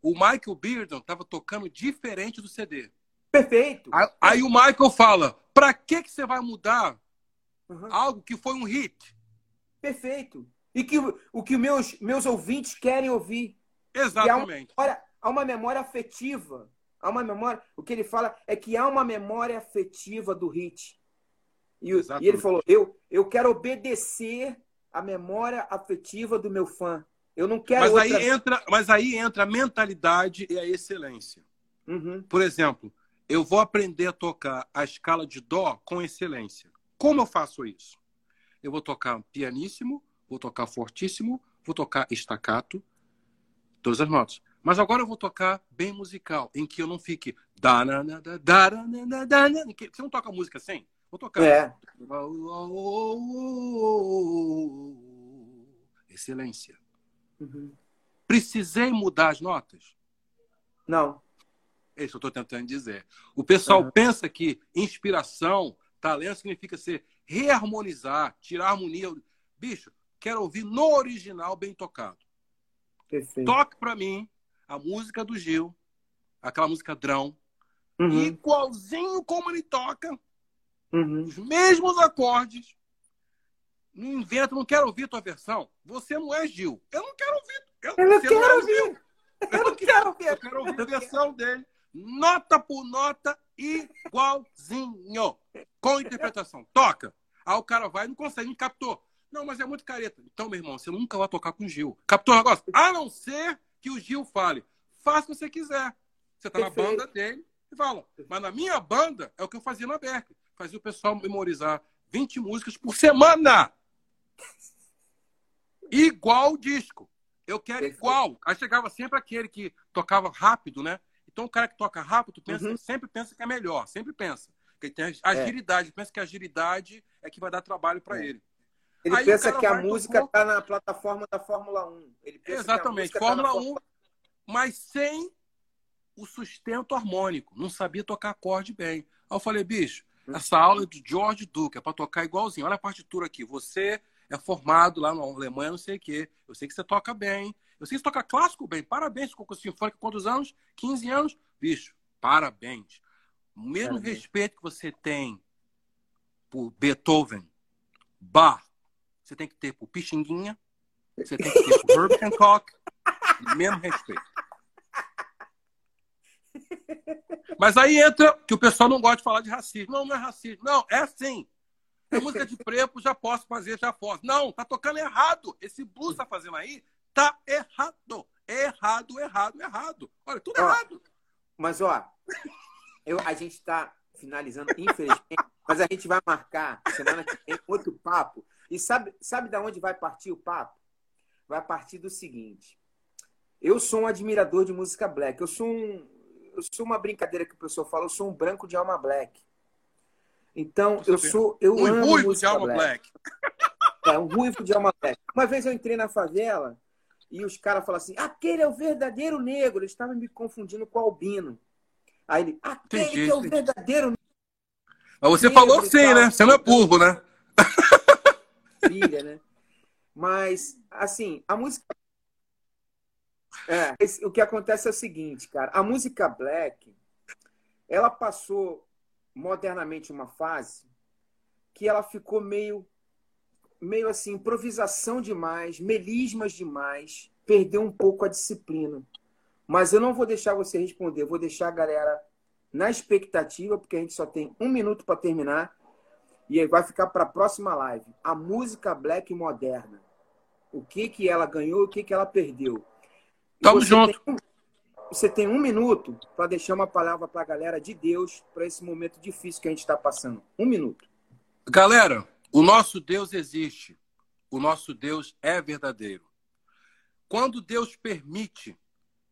O Michael Beardon estava tocando diferente do CD. Perfeito. Aí, aí o Michael fala: para que, que você vai mudar uhum. algo que foi um hit? Perfeito. E que o que meus, meus ouvintes querem ouvir. Exatamente. Há, uma, há uma memória afetiva. Há uma memória. O que ele fala é que há uma memória afetiva do hit. E, e ele falou: eu, eu quero obedecer a memória afetiva do meu fã. Eu não quero. Mas, outra... aí, entra, mas aí entra a mentalidade e a excelência. Uhum. Por exemplo, eu vou aprender a tocar a escala de Dó com excelência. Como eu faço isso? Eu vou tocar pianíssimo, vou tocar fortíssimo, vou tocar estacato, todas as notas. Mas agora eu vou tocar bem musical, em que eu não fique. Você não toca música assim? Vou tocar. É. Excelência. Uhum. Precisei mudar as notas? Não. É isso que eu estou tentando dizer. O pessoal uhum. pensa que inspiração, talento significa ser reharmonizar, tirar a harmonia. Bicho, quero ouvir no original bem tocado. Perfeito. Toque para mim a música do Gil, aquela música Drão, uhum. igualzinho como ele toca, Uhum. Os mesmos acordes. Não inventa, não quero ouvir tua versão. Você não é Gil. Eu não quero ouvir. Eu, eu não quero não é ouvir. Eu, não quero ouvir. Eu quero ouvir a versão dele. Nota por nota, igualzinho. Com interpretação. Toca. Aí o cara vai e não consegue, não captou. Não, mas é muito careta. Então, meu irmão, você nunca vai tocar com o Gil. Captou o negócio? A não ser que o Gil fale. Faça o que você quiser. Você tá Perfeito. na banda dele e fala. Mas na minha banda é o que eu fazia na Berkeley. Fazia o pessoal memorizar 20 músicas por semana. Igual o disco. Eu quero igual. Aí chegava sempre aquele que tocava rápido, né? Então o cara que toca rápido pensa, uhum. sempre pensa que é melhor, sempre pensa. Porque tem é. agilidade, é. pensa que a agilidade é que vai dar trabalho para é. ele. Ele Aí pensa que a música está na plataforma da Fórmula 1. Exatamente, Fórmula tá 1, mas sem o sustento harmônico. Não sabia tocar acorde bem. Aí eu falei, bicho. Essa aula é de George Duke, é para tocar igualzinho. Olha a partitura aqui. Você é formado lá na Alemanha, não sei o quê. Eu sei que você toca bem. Eu sei que você toca clássico bem. Parabéns, ficou com o sinfônico quantos anos? 15 anos? Bicho, parabéns. O mesmo parabéns. respeito que você tem por Beethoven, Bach, você tem que ter por Pixinguinha, você tem que ter por Herbert Hancock, mesmo respeito. Mas aí entra que o pessoal não gosta de falar de racismo. Não, não é racismo. Não, é sim. É música de preto, já posso fazer, já posso. Não, tá tocando errado. Esse blues tá fazendo aí, tá errado. Errado, errado, errado. Olha, tudo ó, errado. Mas, ó, eu, a gente tá finalizando, infelizmente, mas a gente vai marcar semana que vem outro papo. E sabe, sabe da onde vai partir o papo? Vai partir do seguinte. Eu sou um admirador de música black. Eu sou um, eu sou uma brincadeira que o pessoal fala, eu sou um branco de alma black. Então, eu sou. Eu um amo ruivo de alma black. black. É, um ruivo de alma black. Uma vez eu entrei na favela e os caras falaram assim: aquele é o verdadeiro negro. Eles estavam me confundindo com o albino. Aí ele, aquele Entendi. que é o verdadeiro negro. Mas você falou sim, né? Você não é burro, né? Filha, né? Mas, assim, a música é, o que acontece é o seguinte, cara. A música black, ela passou modernamente uma fase que ela ficou meio, meio assim, improvisação demais, melismas demais, perdeu um pouco a disciplina. Mas eu não vou deixar você responder, vou deixar a galera na expectativa, porque a gente só tem um minuto para terminar e aí vai ficar para a próxima live. A música black moderna. O que que ela ganhou, o que que ela perdeu. Tamo junto. Tem, você tem um minuto para deixar uma palavra para a galera de Deus para esse momento difícil que a gente está passando. Um minuto. Galera, o nosso Deus existe. O nosso Deus é verdadeiro. Quando Deus permite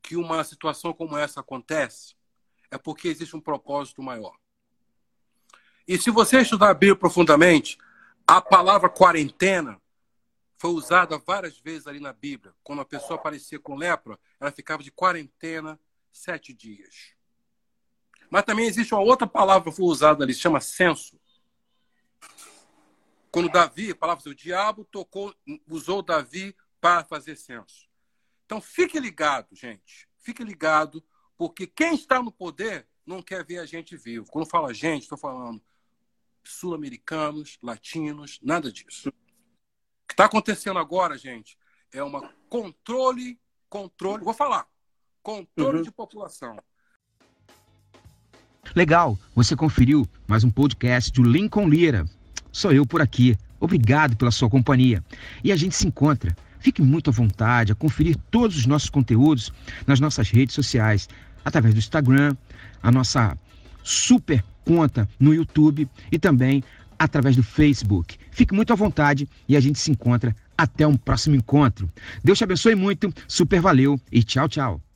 que uma situação como essa acontece, é porque existe um propósito maior. E se você estudar a Bíblia profundamente, a palavra quarentena foi usada várias vezes ali na Bíblia. Quando a pessoa aparecia com lepra, ela ficava de quarentena sete dias. Mas também existe uma outra palavra que foi usada ali, chama censo. Quando Davi, a palavra o diabo tocou, usou Davi para fazer censo. Então fique ligado, gente. Fique ligado, porque quem está no poder não quer ver a gente vivo. Quando fala gente, estou falando sul-americanos, latinos, nada disso que está acontecendo agora, gente, é uma controle, controle, vou falar, controle uhum. de população. Legal, você conferiu mais um podcast do Lincoln Lira. Sou eu por aqui. Obrigado pela sua companhia. E a gente se encontra. Fique muito à vontade a conferir todos os nossos conteúdos nas nossas redes sociais, através do Instagram, a nossa super conta no YouTube e também através do Facebook. Fique muito à vontade e a gente se encontra até um próximo encontro. Deus te abençoe muito, super valeu e tchau, tchau.